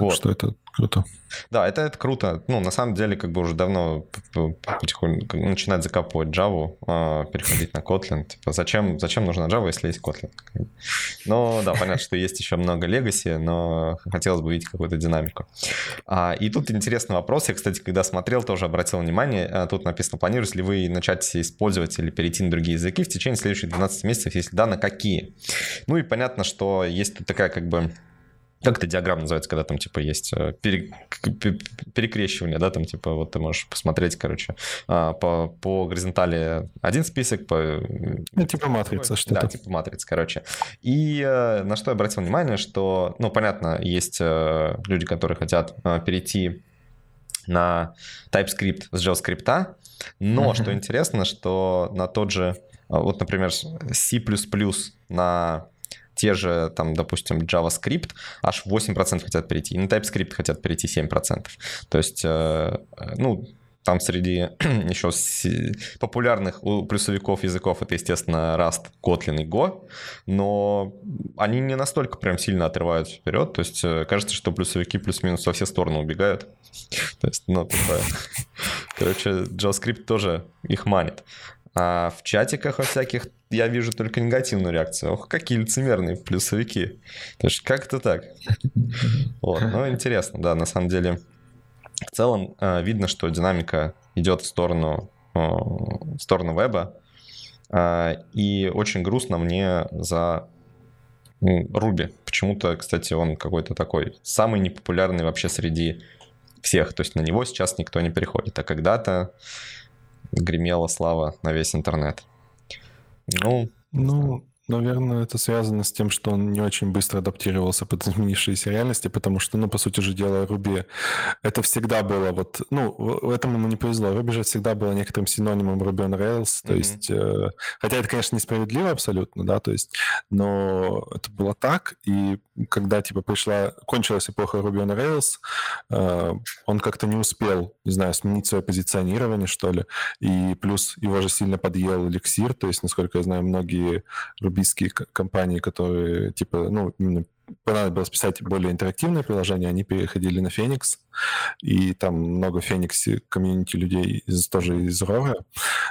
Speaker 3: Так вот. что это круто.
Speaker 1: Да, это, это круто. Ну, на самом деле, как бы уже давно потихоньку начинать закапывать Java, а, переходить на Kotlin. Типа, зачем, зачем нужна Java, если есть Kotlin? Но да, понятно, что есть еще много Legacy, но хотелось бы видеть какую-то динамику. А, и тут интересный вопрос. Я, кстати, когда смотрел, тоже обратил внимание. А, тут написано, планируете ли вы начать использовать или перейти на другие языки в течение следующих 12 месяцев, если да, на какие? Ну и понятно, что есть тут такая как бы как это диаграмма называется, когда там, типа, есть э, пере, перекрещивание, да, там, типа, вот ты можешь посмотреть, короче, а, по, по горизонтали один список, по...
Speaker 3: Ну, типа матрица что-то.
Speaker 1: Да, типа матрица, короче. И э, на что я обратил внимание, что, ну, понятно, есть э, люди, которые хотят перейти на TypeScript с JavaScript, но, что интересно, что на тот же, вот, например, C++ на те же, там, допустим, JavaScript, аж 8% хотят перейти, и на TypeScript хотят перейти 7%. То есть, э, ну, там среди еще популярных у плюсовиков языков это, естественно, Rust, Kotlin и Go, но они не настолько прям сильно отрываются вперед, то есть э, кажется, что плюсовики плюс-минус во все стороны убегают. То есть, ну, такое. Короче, JavaScript тоже их манит. А в чатиках во всяких я вижу только негативную реакцию. Ох, какие лицемерные плюсовики. То есть как это так? Вот, ну интересно, да, на самом деле. В целом э, видно, что динамика идет в сторону, э, в сторону веба. Э, и очень грустно мне за Руби. Почему-то, кстати, он какой-то такой самый непопулярный вообще среди всех. То есть на него сейчас никто не переходит. А когда-то гремела слава на весь интернет.
Speaker 3: Ну, ну, Наверное, это связано с тем, что он не очень быстро адаптировался под изменившиеся реальности, потому что, ну, по сути же дела, Руби это всегда было вот, ну, в этом ему не повезло. Руби же всегда было некоторым синонимом Ruby on Rails, то mm-hmm. есть, э, хотя это, конечно, несправедливо абсолютно, да, то есть, но это было так, и когда, типа, пришла, кончилась эпоха Ruby on Rails, э, он как-то не успел, не знаю, сменить свое позиционирование, что ли, и плюс его же сильно подъел эликсир, то есть, насколько я знаю, многие лоббистские компании, которые, типа, ну, именно понадобилось писать более интерактивное приложение, они переходили на Феникс, и там много Феникс комьюнити людей из, тоже из Рора,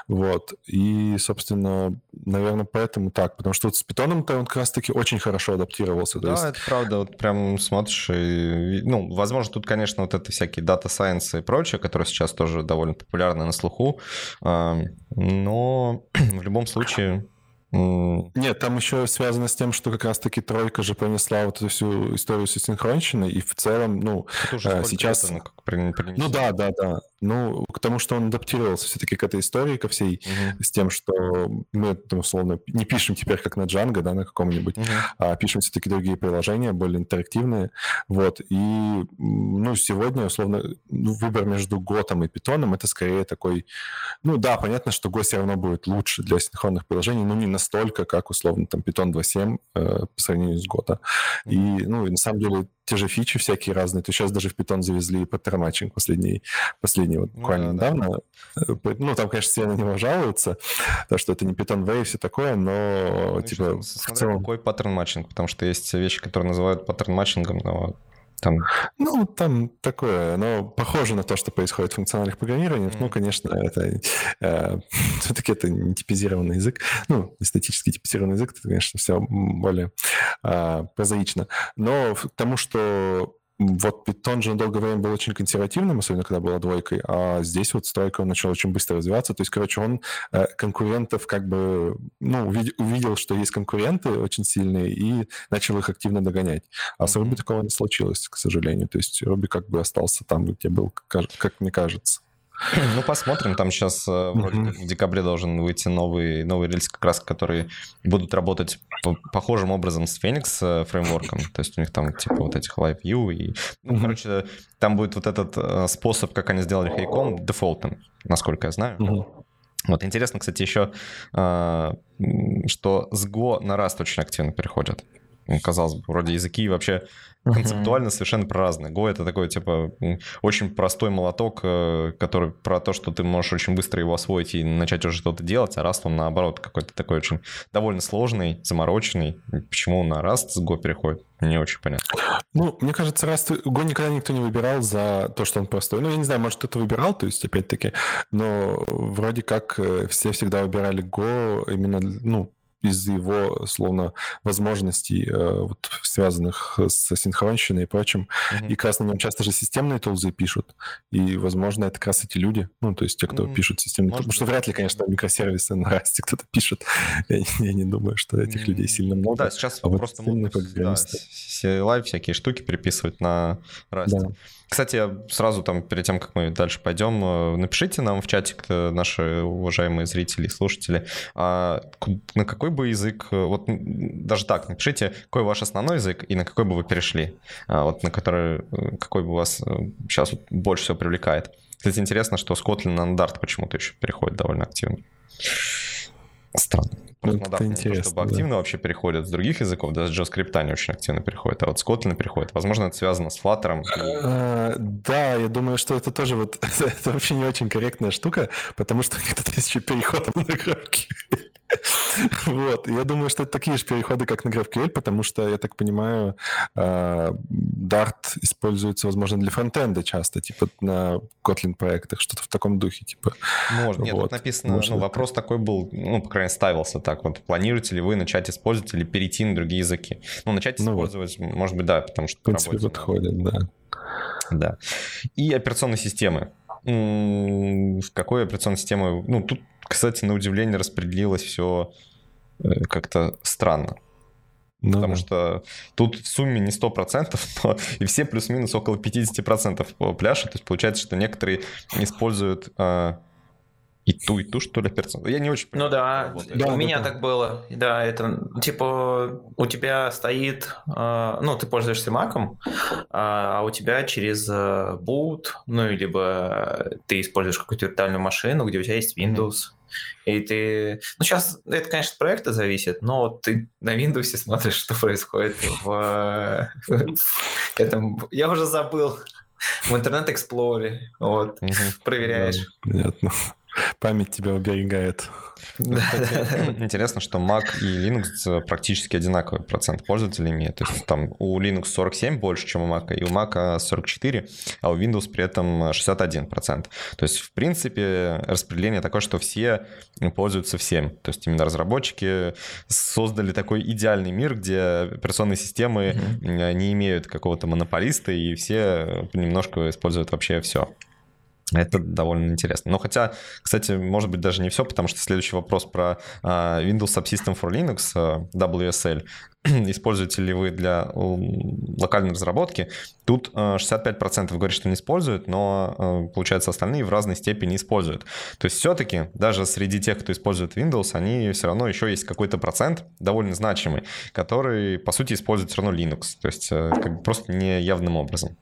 Speaker 3: вот, и, собственно, наверное, поэтому так, потому что вот с питоном-то он как раз-таки очень хорошо адаптировался.
Speaker 1: Да,
Speaker 3: есть...
Speaker 1: это правда, вот прям смотришь, и, ну, возможно, тут, конечно, вот это всякие дата сайенсы и прочее, которые сейчас тоже довольно популярны на слуху, но в любом случае
Speaker 3: нет, там еще связано с тем, что как раз-таки тройка же понесла вот эту всю историю с синхронщиной, и в целом, ну, э, сейчас... Это, ну, ну да, да, да. Ну, к тому, что он адаптировался все-таки к этой истории, ко всей, uh-huh. с тем, что мы, там, условно, не пишем теперь как на Django, да, на каком-нибудь, uh-huh. а пишем все-таки другие приложения, более интерактивные, вот, и, ну, сегодня, условно, ну, выбор между Готом и Питоном, это скорее такой, ну, да, понятно, что Go все равно будет лучше для синхронных приложений, но не настолько, как, условно, там, Python 2.7 э, по сравнению с Гота. Uh-huh. И, ну, и на самом деле те же фичи всякие разные. То сейчас даже в Python завезли паттерн матчинг последний, последний вот буквально ну, да, недавно. Да. Ну, там, конечно, все на него жалуются, то, что это не Python Way и все такое, но ну, типа
Speaker 1: в целом... Какой pattern matching? Потому что есть вещи, которые называют pattern matching ом, но там...
Speaker 3: Ну, там такое, оно похоже на то, что происходит в функциональных программированиях. Mm-hmm. Ну, конечно, это э, все-таки это не типизированный язык. Ну, не статически типизированный язык, это, конечно, все более э, прозаично. Но к тому, что вот Python же долгое время был очень консервативным, особенно когда была двойкой, а здесь вот с тройки он начал очень быстро развиваться. То есть, короче, он э, конкурентов как бы, ну, увидел, увидел, что есть конкуренты очень сильные, и начал их активно догонять. А с Ruby такого не случилось, к сожалению. То есть Ruby как бы остался там, где был, как мне кажется.
Speaker 1: Ну, посмотрим. Там сейчас э, вроде как в декабре должен выйти новый, новый рельс, как раз, которые будут работать по похожим образом с Phoenix э, фреймворком. То есть у них там типа вот этих Live View. И, ну, короче, там будет вот этот э, способ, как они сделали Haycom, дефолтом, насколько я знаю. Вот интересно, кстати, еще, что с Go на Rust очень активно переходят. казалось бы, вроде языки вообще концептуально совершенно про разные. Go — это такой, типа, очень простой молоток, э, который про то, что ты можешь очень быстро его освоить и начать уже что-то делать, а Rust, он, наоборот, какой-то такой очень довольно сложный, замороченный. Почему на Rust с Go переходит, не очень понятно.
Speaker 3: Ну, мне кажется, Rust... Go никогда никто не выбирал за то, что он простой. Ну, я не знаю, может, кто-то выбирал, то есть, опять-таки, но вроде как э, все всегда выбирали Go именно, ну, из-за его, условно, возможностей, э, вот, связанных с асинхронщиной и прочим. Mm-hmm. И как раз на нем часто же системные тулзы пишут. И, возможно, это как раз эти люди, ну, то есть те, кто mm-hmm. пишут системные тулзы. Потому что вряд ли, конечно, микросервисы на Rust е кто-то пишет. Я, я не думаю, что этих mm-hmm. людей сильно много.
Speaker 1: Да, сейчас а просто могут да, все live всякие штуки переписывать на Расте. Да. Кстати, сразу там, перед тем, как мы дальше пойдем, э, напишите нам в чатик, э, наши уважаемые зрители и слушатели, а на какой бы язык, э, вот даже так, напишите, какой ваш основной язык и на какой бы вы перешли, а вот на который, какой бы вас сейчас вот больше всего привлекает. Кстати, интересно, что Scotland на Dart почему-то еще переходит довольно активно. Странно. Просто это на интересно, чтобы активно да. вообще переходят с других языков, даже JavaScript не очень активно переходит, а вот с Kotlin переходит. Возможно, это связано с Flutter.
Speaker 3: А, да, я думаю, что это тоже вот это вообще не очень корректная штука, потому что у них тут есть еще переход на графики. Вот, я думаю, что это такие же переходы, как на GraphQL, потому что, я так понимаю, а, Dart используется, возможно, для фронтенда часто, типа на Kotlin проектах, что-то в таком духе, типа.
Speaker 1: Может, нет, вот. тут написано, Может, ну, вопрос такой был, ну, по крайней мере, ставился так вот, планируете ли вы начать использовать или перейти на другие языки? Ну, начать ну, использовать, вот. может быть, да, потому что... В
Speaker 3: принципе, подходит, да.
Speaker 1: Да. И операционные системы. В какой операционной системы... Ну, тут кстати, на удивление распределилось все э, как-то странно. Ну, Потому да. что тут в сумме не 100%, но и все плюс-минус около 50% пляшут. То есть получается, что некоторые используют а, и ту, и ту, что ли, операционку. Я не очень
Speaker 2: понимаю. Ну да, да у да, меня да. так было. Да, это типа у тебя стоит, э, ну, ты пользуешься Mac, а, а у тебя через э, boot, ну, либо ты используешь какую-то виртуальную машину, где у тебя есть Windows. И ты... Ну, сейчас это, конечно, от проекта зависит, но ты на Windows смотришь, что происходит в, в этом... Я уже забыл. В интернет Explorer. Вот. Проверяешь.
Speaker 3: Понятно. Память тебя уберегает.
Speaker 1: Интересно, что Mac и Linux практически одинаковый процент пользователей имеют. То есть там у Linux 47 больше, чем у Mac, и у Mac 44, а у Windows при этом 61%. То есть, в принципе, распределение такое, что все пользуются всем. То есть именно разработчики создали такой идеальный мир, где операционные системы не имеют какого-то монополиста, и все немножко используют вообще все. Это довольно интересно. Но хотя, кстати, может быть даже не все, потому что следующий вопрос про uh, Windows Subsystem for Linux, uh, WSL. Используете ли вы для локальной разработки? Тут uh, 65% говорят, что не используют, но получается остальные в разной степени используют. То есть все-таки даже среди тех, кто использует Windows, они все равно еще есть какой-то процент довольно значимый, который по сути использует все равно Linux. То есть как бы просто не явным образом.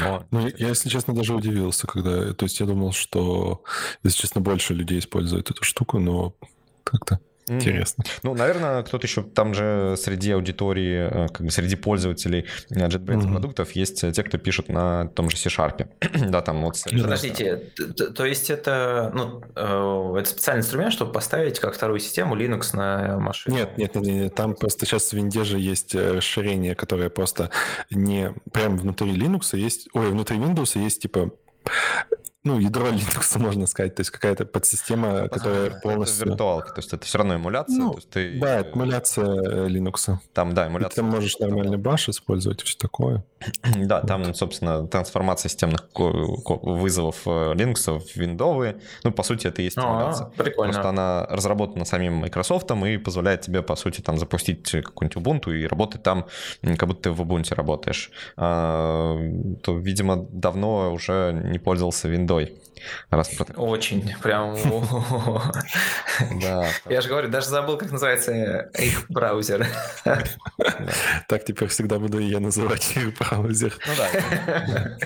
Speaker 3: Но... Ну, я, если честно, даже удивился, когда... То есть я думал, что, если честно, больше людей используют эту штуку, но как-то Mm-hmm. Интересно.
Speaker 1: Ну, наверное, кто-то еще там же среди аудитории, э, как бы среди пользователей э, JetBrains mm-hmm. продуктов есть те, кто пишет на том же C-Sharp. да, там вот...
Speaker 2: Подождите, то, то есть это, ну, э, это специальный инструмент, чтобы поставить как вторую систему Linux на машине?
Speaker 3: Нет, нет, нет, нет, там просто сейчас в винде же есть расширение, которое просто не прямо внутри Linux есть, ой, внутри Windows есть типа ну, ядро Linux, можно сказать, то есть какая-то подсистема, которая
Speaker 1: это
Speaker 3: полностью...
Speaker 1: Это виртуалка, то есть это все равно эмуляция.
Speaker 3: Ну,
Speaker 1: то есть ты...
Speaker 3: Да, эмуляция Linux.
Speaker 1: Там, да, эмуляция.
Speaker 3: Ты там можешь нормальный баш использовать и все такое.
Speaker 1: да, там, собственно, трансформация системных вызовов э, Linux в виндовые. Ну, по сути, это и есть эмуляция.
Speaker 2: А, прикольно.
Speaker 1: Просто она разработана самим Microsoft и позволяет тебе, по сути, там запустить какую-нибудь Ubuntu и работать там, как будто ты в Ubuntu работаешь. А, то, видимо, давно уже не пользовался Windows.
Speaker 2: Раз Очень, прям... Да. Я же говорю, даже забыл, как называется их браузер.
Speaker 3: Так теперь всегда буду я называть их браузер. Ну да.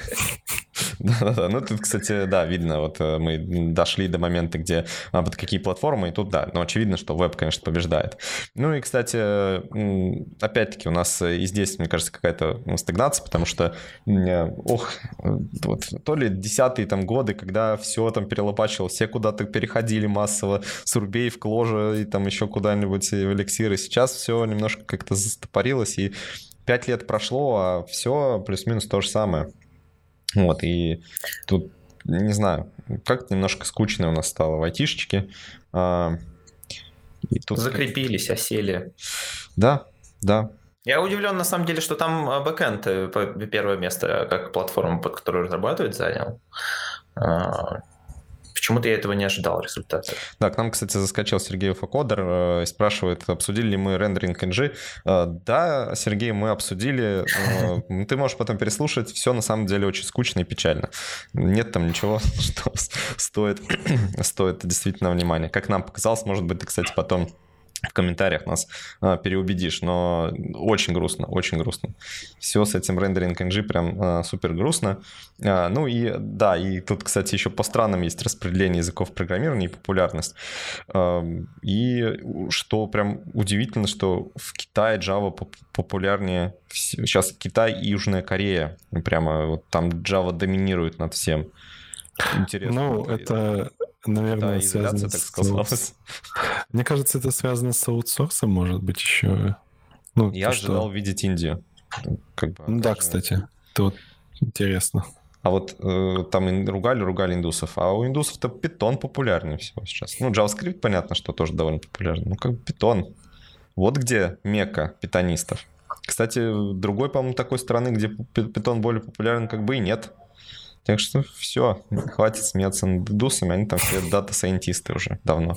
Speaker 1: Да-да-да, ну тут, кстати, да, видно, вот э, мы дошли до момента, где а, под какие платформы, и тут, да, но очевидно, что веб, конечно, побеждает. Ну и, кстати, опять-таки у нас и здесь, мне кажется, какая-то ну, стагнация, потому что, ох, вот, то ли десятые там годы, когда все там перелопачивало, все куда-то переходили массово с Урбей в Кложа и там еще куда-нибудь в эликсиры. Сейчас все немножко как-то застопорилось, и пять лет прошло, а все плюс-минус то же самое. Вот, и тут, не знаю, как-то немножко скучно у нас стало в айтишечке. А,
Speaker 2: и тут... Закрепились, осели.
Speaker 1: Да, да.
Speaker 2: Я удивлен, на самом деле, что там а, бэкэнд э, первое место, как платформа, под которую разрабатывать, занял. Почему-то я этого не ожидал результата.
Speaker 1: Да, к нам, кстати, заскочил Сергей Факодер э, и спрашивает, обсудили ли мы рендеринг NG. Э, да, Сергей, мы обсудили. Э, ты можешь потом переслушать. Все на самом деле очень скучно и печально. Нет там ничего, что стоит, стоит действительно внимания. Как нам показалось, может быть, ты, кстати, потом в комментариях нас а, переубедишь, но очень грустно, очень грустно. Все с этим рендеринг NG прям а, супер грустно. А, ну и да, и тут, кстати, еще по странам есть распределение языков программирования и популярность. А, и что прям удивительно, что в Китае Java популярнее, сейчас Китай и Южная Корея, прямо вот там Java доминирует над всем.
Speaker 3: Интересно. Ну, это, наверное, да, связано так сказалось. Мне кажется, это связано с аутсорсом, может быть, еще.
Speaker 1: Ну, Я ожидал что... видеть Индию.
Speaker 3: Как бы, ну, да, кстати. Это вот интересно.
Speaker 1: А вот э, там ругали, ругали индусов, а у индусов-то питон популярнее всего сейчас. Ну, JavaScript, понятно, что тоже довольно популярный. Ну, как бы питон. Вот где мека питонистов. Кстати, другой, по-моему, такой страны, где Python более популярен, как бы и нет. Так что все, хватит смеяться над индусами, они там все data scientist ы уже давно.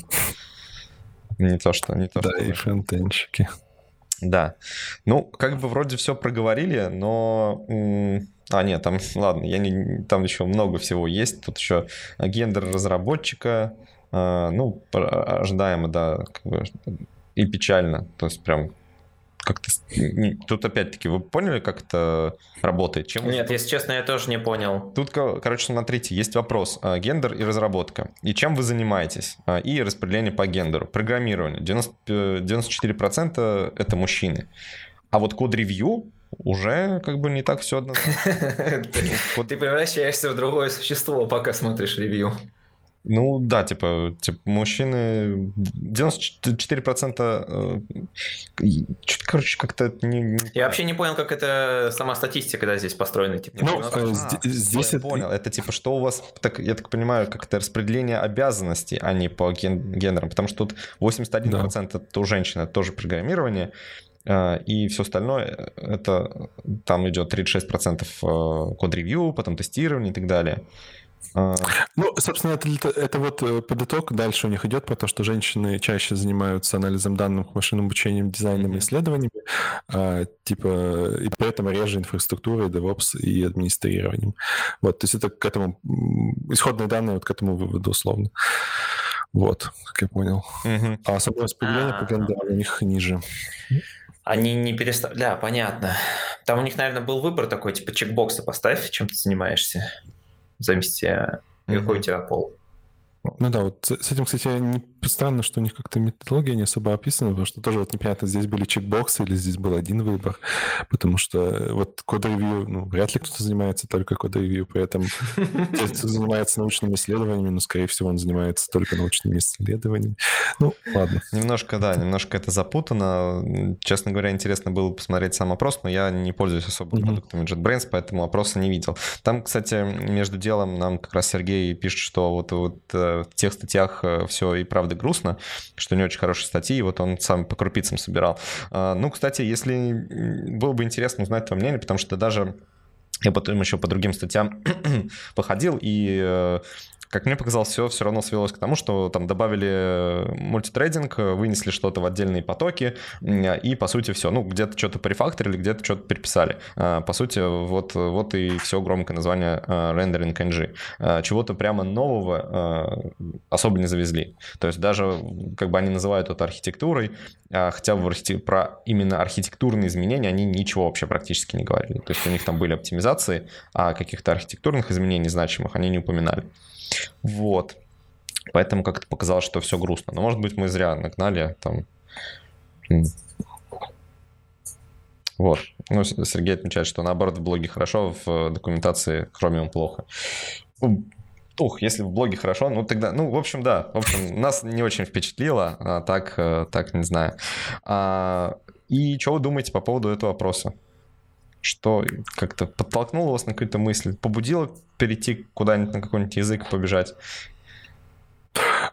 Speaker 1: Не то, что... Не то,
Speaker 3: да,
Speaker 1: что
Speaker 3: и фронтендщики.
Speaker 1: Да. Ну, как бы вроде все проговорили, но... А, нет, там, ладно, я не, там еще много всего есть. Тут еще гендер разработчика, а, ну, ожидаемо, да, как бы, и печально. То есть прям как-то... Тут опять-таки, вы поняли, как это работает?
Speaker 2: Чем Нет, вы... если честно, я тоже не понял.
Speaker 1: Тут, короче, смотрите, есть вопрос. А, гендер и разработка. И чем вы занимаетесь? А, и распределение по гендеру. Программирование. 90, 94% э, это мужчины. А вот код-ревью уже как бы не так все однозначно.
Speaker 2: Ты превращаешься в другое существо, пока смотришь ревью.
Speaker 1: Ну да, типа, типа мужчины 94% э, короче, как-то не,
Speaker 2: Я вообще не понял, как это сама статистика, да, здесь построена. Типа,
Speaker 1: ну, а, здесь я это... понял. Это типа, что у вас, так, я так понимаю, как это распределение обязанностей, а не по ген- гендерам, потому что тут 81% да. это у женщины тоже программирование, и все остальное, это там идет 36% э, код-ревью, потом тестирование и так далее.
Speaker 3: А. Ну, собственно, это, это вот э, под итог дальше у них идет про то, что женщины чаще занимаются анализом данных, машинным обучением, дизайном и исследованиями, а, типа, и при этом реже инфраструктурой, DevOps и администрированием. Вот, то есть это к этому, исходные данные вот к этому выводу условно. Вот, как я понял. Mm-hmm. А особое распределение по гендерам у них ниже.
Speaker 2: Они не перестали... Да, понятно. Там у них, наверное, был выбор такой, типа, чекбоксы поставь, чем ты занимаешься mm-hmm. какой у тебя пол.
Speaker 3: Ну да, вот с этим, кстати, не странно, что у них как-то методология не особо описана, потому что тоже вот непонятно, здесь были чекбоксы или здесь был один выбор, потому что вот код-ревью, ну, вряд ли кто-то занимается только код-ревью, при этом кто занимается научными исследованиями, ну, скорее всего, он занимается только научными исследованиями. Ну, ладно.
Speaker 1: Немножко, да, немножко это запутано. Честно говоря, интересно было посмотреть сам опрос, но я не пользуюсь особо mm-hmm. продуктами JetBrains, поэтому опроса не видел. Там, кстати, между делом нам как раз Сергей пишет, что вот, вот э, в тех статьях э, все и правда грустно, что не очень хорошие статьи, и вот он сам по крупицам собирал. А, ну, кстати, если было бы интересно узнать твое мнение, потому что даже я потом еще по другим статьям походил, и э, как мне показалось, все все равно свелось к тому, что там добавили мультитрейдинг, вынесли что-то в отдельные потоки, и, по сути, все. Ну, где-то что-то перефакторили, где-то что-то переписали. По сути, вот, вот и все громкое название рендеринг NG. Чего-то прямо нового особо не завезли. То есть даже, как бы они называют это архитектурой, хотя бы про именно архитектурные изменения они ничего вообще практически не говорили. То есть у них там были оптимизации, а каких-то архитектурных изменений значимых они не упоминали. Вот. Поэтому как-то показалось, что все грустно. Но, может быть, мы зря нагнали там... Вот. Ну, Сергей отмечает, что наоборот в блоге хорошо, в документации Chromium плохо. Ух, если в блоге хорошо, ну тогда, ну, в общем, да, в общем, нас не очень впечатлило, а так, э, так, не знаю. А, и что вы думаете по поводу этого вопроса? Что как-то подтолкнуло вас на какую-то мысль, побудило перейти куда-нибудь на какой-нибудь язык побежать?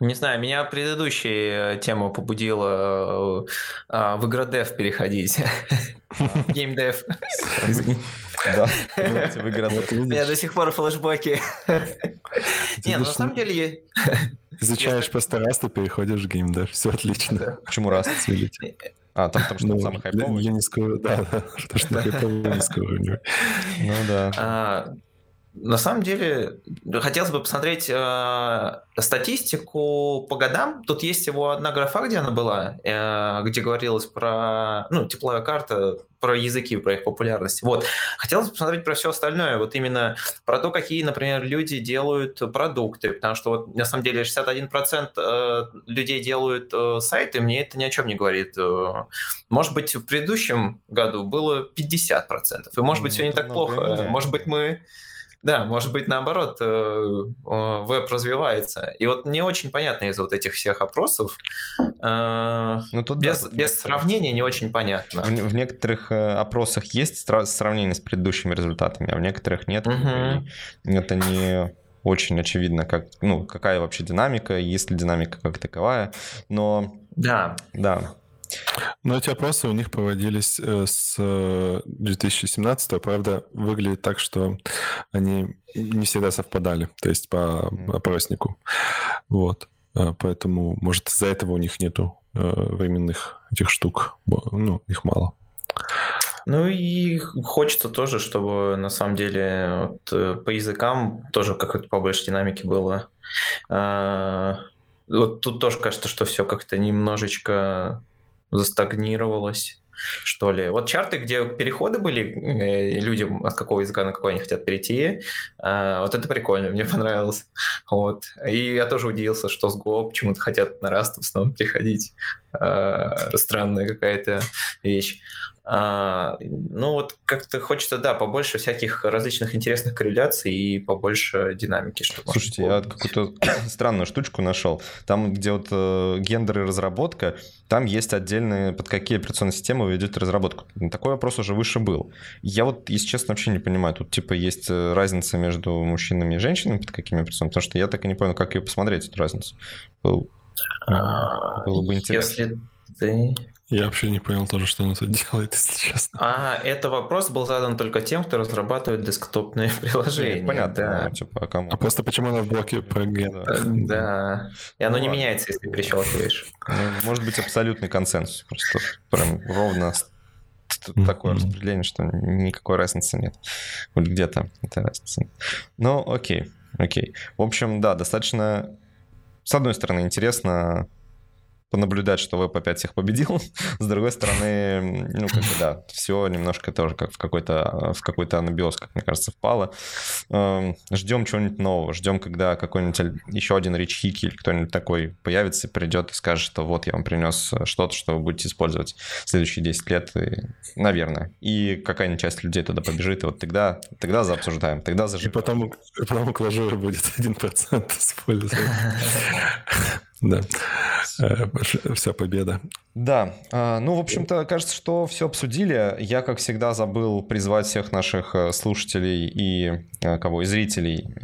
Speaker 2: Не знаю, меня предыдущая э, тема побудила э, э, в игродев переходить. Геймдев. Да, в игродев. Я до сих пор флешбеки. Не, ну, на самом деле...
Speaker 3: Изучаешь просто раз, ты переходишь в геймдев, все отлично.
Speaker 1: Почему раз? А, там, потому что ну, самый хайповый?
Speaker 3: Я не скажу, да, да, потому что хайповый не скажу.
Speaker 1: Ну да.
Speaker 2: На самом деле, хотелось бы посмотреть э, статистику по годам. Тут есть всего одна графа, где она была, э, где говорилось про, ну, тепловая карта, про языки, про их популярность. Вот. Хотелось бы посмотреть про все остальное, вот именно про то, какие, например, люди делают продукты, потому что вот на самом деле 61% э, людей делают э, сайты, мне это ни о чем не говорит. Э, может быть, в предыдущем году было 50%, и может быть, все не так плохо. Может быть, мы да, может быть, наоборот, э, веб развивается. И вот не очень понятно из вот этих всех опросов. Э, ну, тут, без, да, без сравнения не очень понятно.
Speaker 1: В, в некоторых э, опросах есть сравнение с предыдущими результатами, а в некоторых нет. Угу. Это не очень очевидно, как, ну, какая вообще динамика, есть ли динамика как таковая. Но
Speaker 2: да.
Speaker 1: Да.
Speaker 3: Но эти опросы у них проводились э, с 2017 правда, выглядит так, что они не всегда совпадали, то есть по опроснику. Вот. А, поэтому, может, из-за этого у них нету э, временных этих штук. Ну, их мало.
Speaker 2: Ну и хочется тоже, чтобы на самом деле вот, э, по языкам тоже какой-то побольше динамики было. Вот тут тоже кажется, что все как-то немножечко застагнировалось что ли. Вот чарты, где переходы были э, людям от какого языка на какой они хотят перейти, э, вот это прикольно, мне понравилось. Вот. И я тоже удивился, что с Go почему-то хотят на Rust в основном переходить. Э, странная какая-то вещь. А, ну вот как-то хочется, да, побольше всяких различных интересных корреляций и побольше динамики. Чтобы
Speaker 1: Слушайте, я какую-то странную штучку нашел. Там, где вот э, гендер и разработка, там есть отдельные, под какие операционные системы вы ведете разработку. Такой вопрос уже выше был. Я вот, если честно, вообще не понимаю. Тут типа есть э, разница между мужчинами и женщинами под какими операционными, потому что я так и не понял, как ее посмотреть, эту разницу. Был,
Speaker 2: а, было бы интересно. Если ты
Speaker 3: я вообще не понял тоже, что он тут делает, если честно.
Speaker 2: А, это вопрос был задан только тем, кто разрабатывает десктопные приложения.
Speaker 1: Понятно, да. Ну, типа,
Speaker 3: а, кому? а просто почему она в блоке про ген?
Speaker 2: Да. да. И оно ну, не меняется, если перещелкиваешь.
Speaker 1: Ну, может быть абсолютный консенсус, просто прям ровно такое распределение, что никакой разницы нет. Вот где-то эта разница. Ну, окей, окей. В общем, да, достаточно, с одной стороны, интересно понаблюдать, что веб опять всех победил. С другой стороны, ну, как бы, да, все немножко тоже как в какой-то в какой-то анабиоз, как мне кажется, впало. Эм, ждем чего-нибудь нового, ждем, когда какой-нибудь еще один Рич Хики или кто-нибудь такой появится, придет и скажет, что вот я вам принес что-то, что вы будете использовать в следующие 10 лет, и, наверное. И какая-нибудь часть людей туда побежит, и вот тогда, тогда заобсуждаем, тогда заживем.
Speaker 3: И потом, потом клажура будет 1% использовать. Да, э, вся победа.
Speaker 1: Да, а, ну, в общем-то, кажется, что все обсудили. Я, как всегда, забыл призвать всех наших э, слушателей и э, кого, и зрителей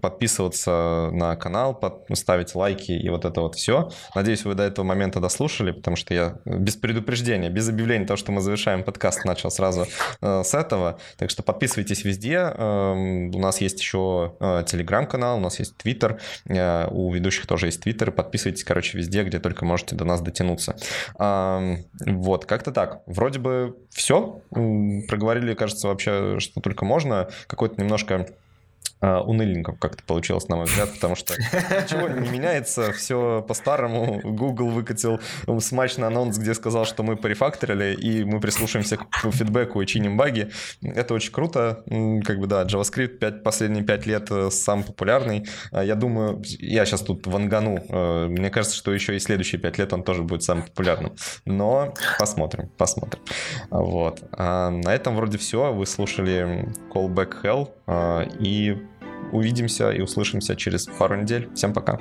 Speaker 1: подписываться на канал, ставить лайки и вот это вот все. Надеюсь, вы до этого момента дослушали, потому что я без предупреждения, без объявления того, что мы завершаем подкаст, начал сразу с этого. Так что подписывайтесь везде. Эм, у нас есть еще телеграм-канал, у нас есть твиттер, у ведущих тоже есть твиттер подписывайтесь, короче, везде, где только можете до нас дотянуться. Вот, как-то так. Вроде бы все. Проговорили, кажется, вообще, что только можно. Какой-то немножко а, уныльненько как-то получилось, на мой взгляд, потому что ничего не меняется, все по-старому. Google выкатил смачный анонс, где сказал, что мы порефакторили, и мы прислушаемся к фидбэку и чиним баги. Это очень круто. Как бы, да, JavaScript 5, последние пять лет э, самый популярный. А, я думаю, я сейчас тут вангану. Э, мне кажется, что еще и следующие пять лет он тоже будет самым популярным. Но посмотрим, посмотрим. Вот. А на этом вроде все. Вы слушали Callback Hell и Увидимся и услышимся через пару недель. Всем пока.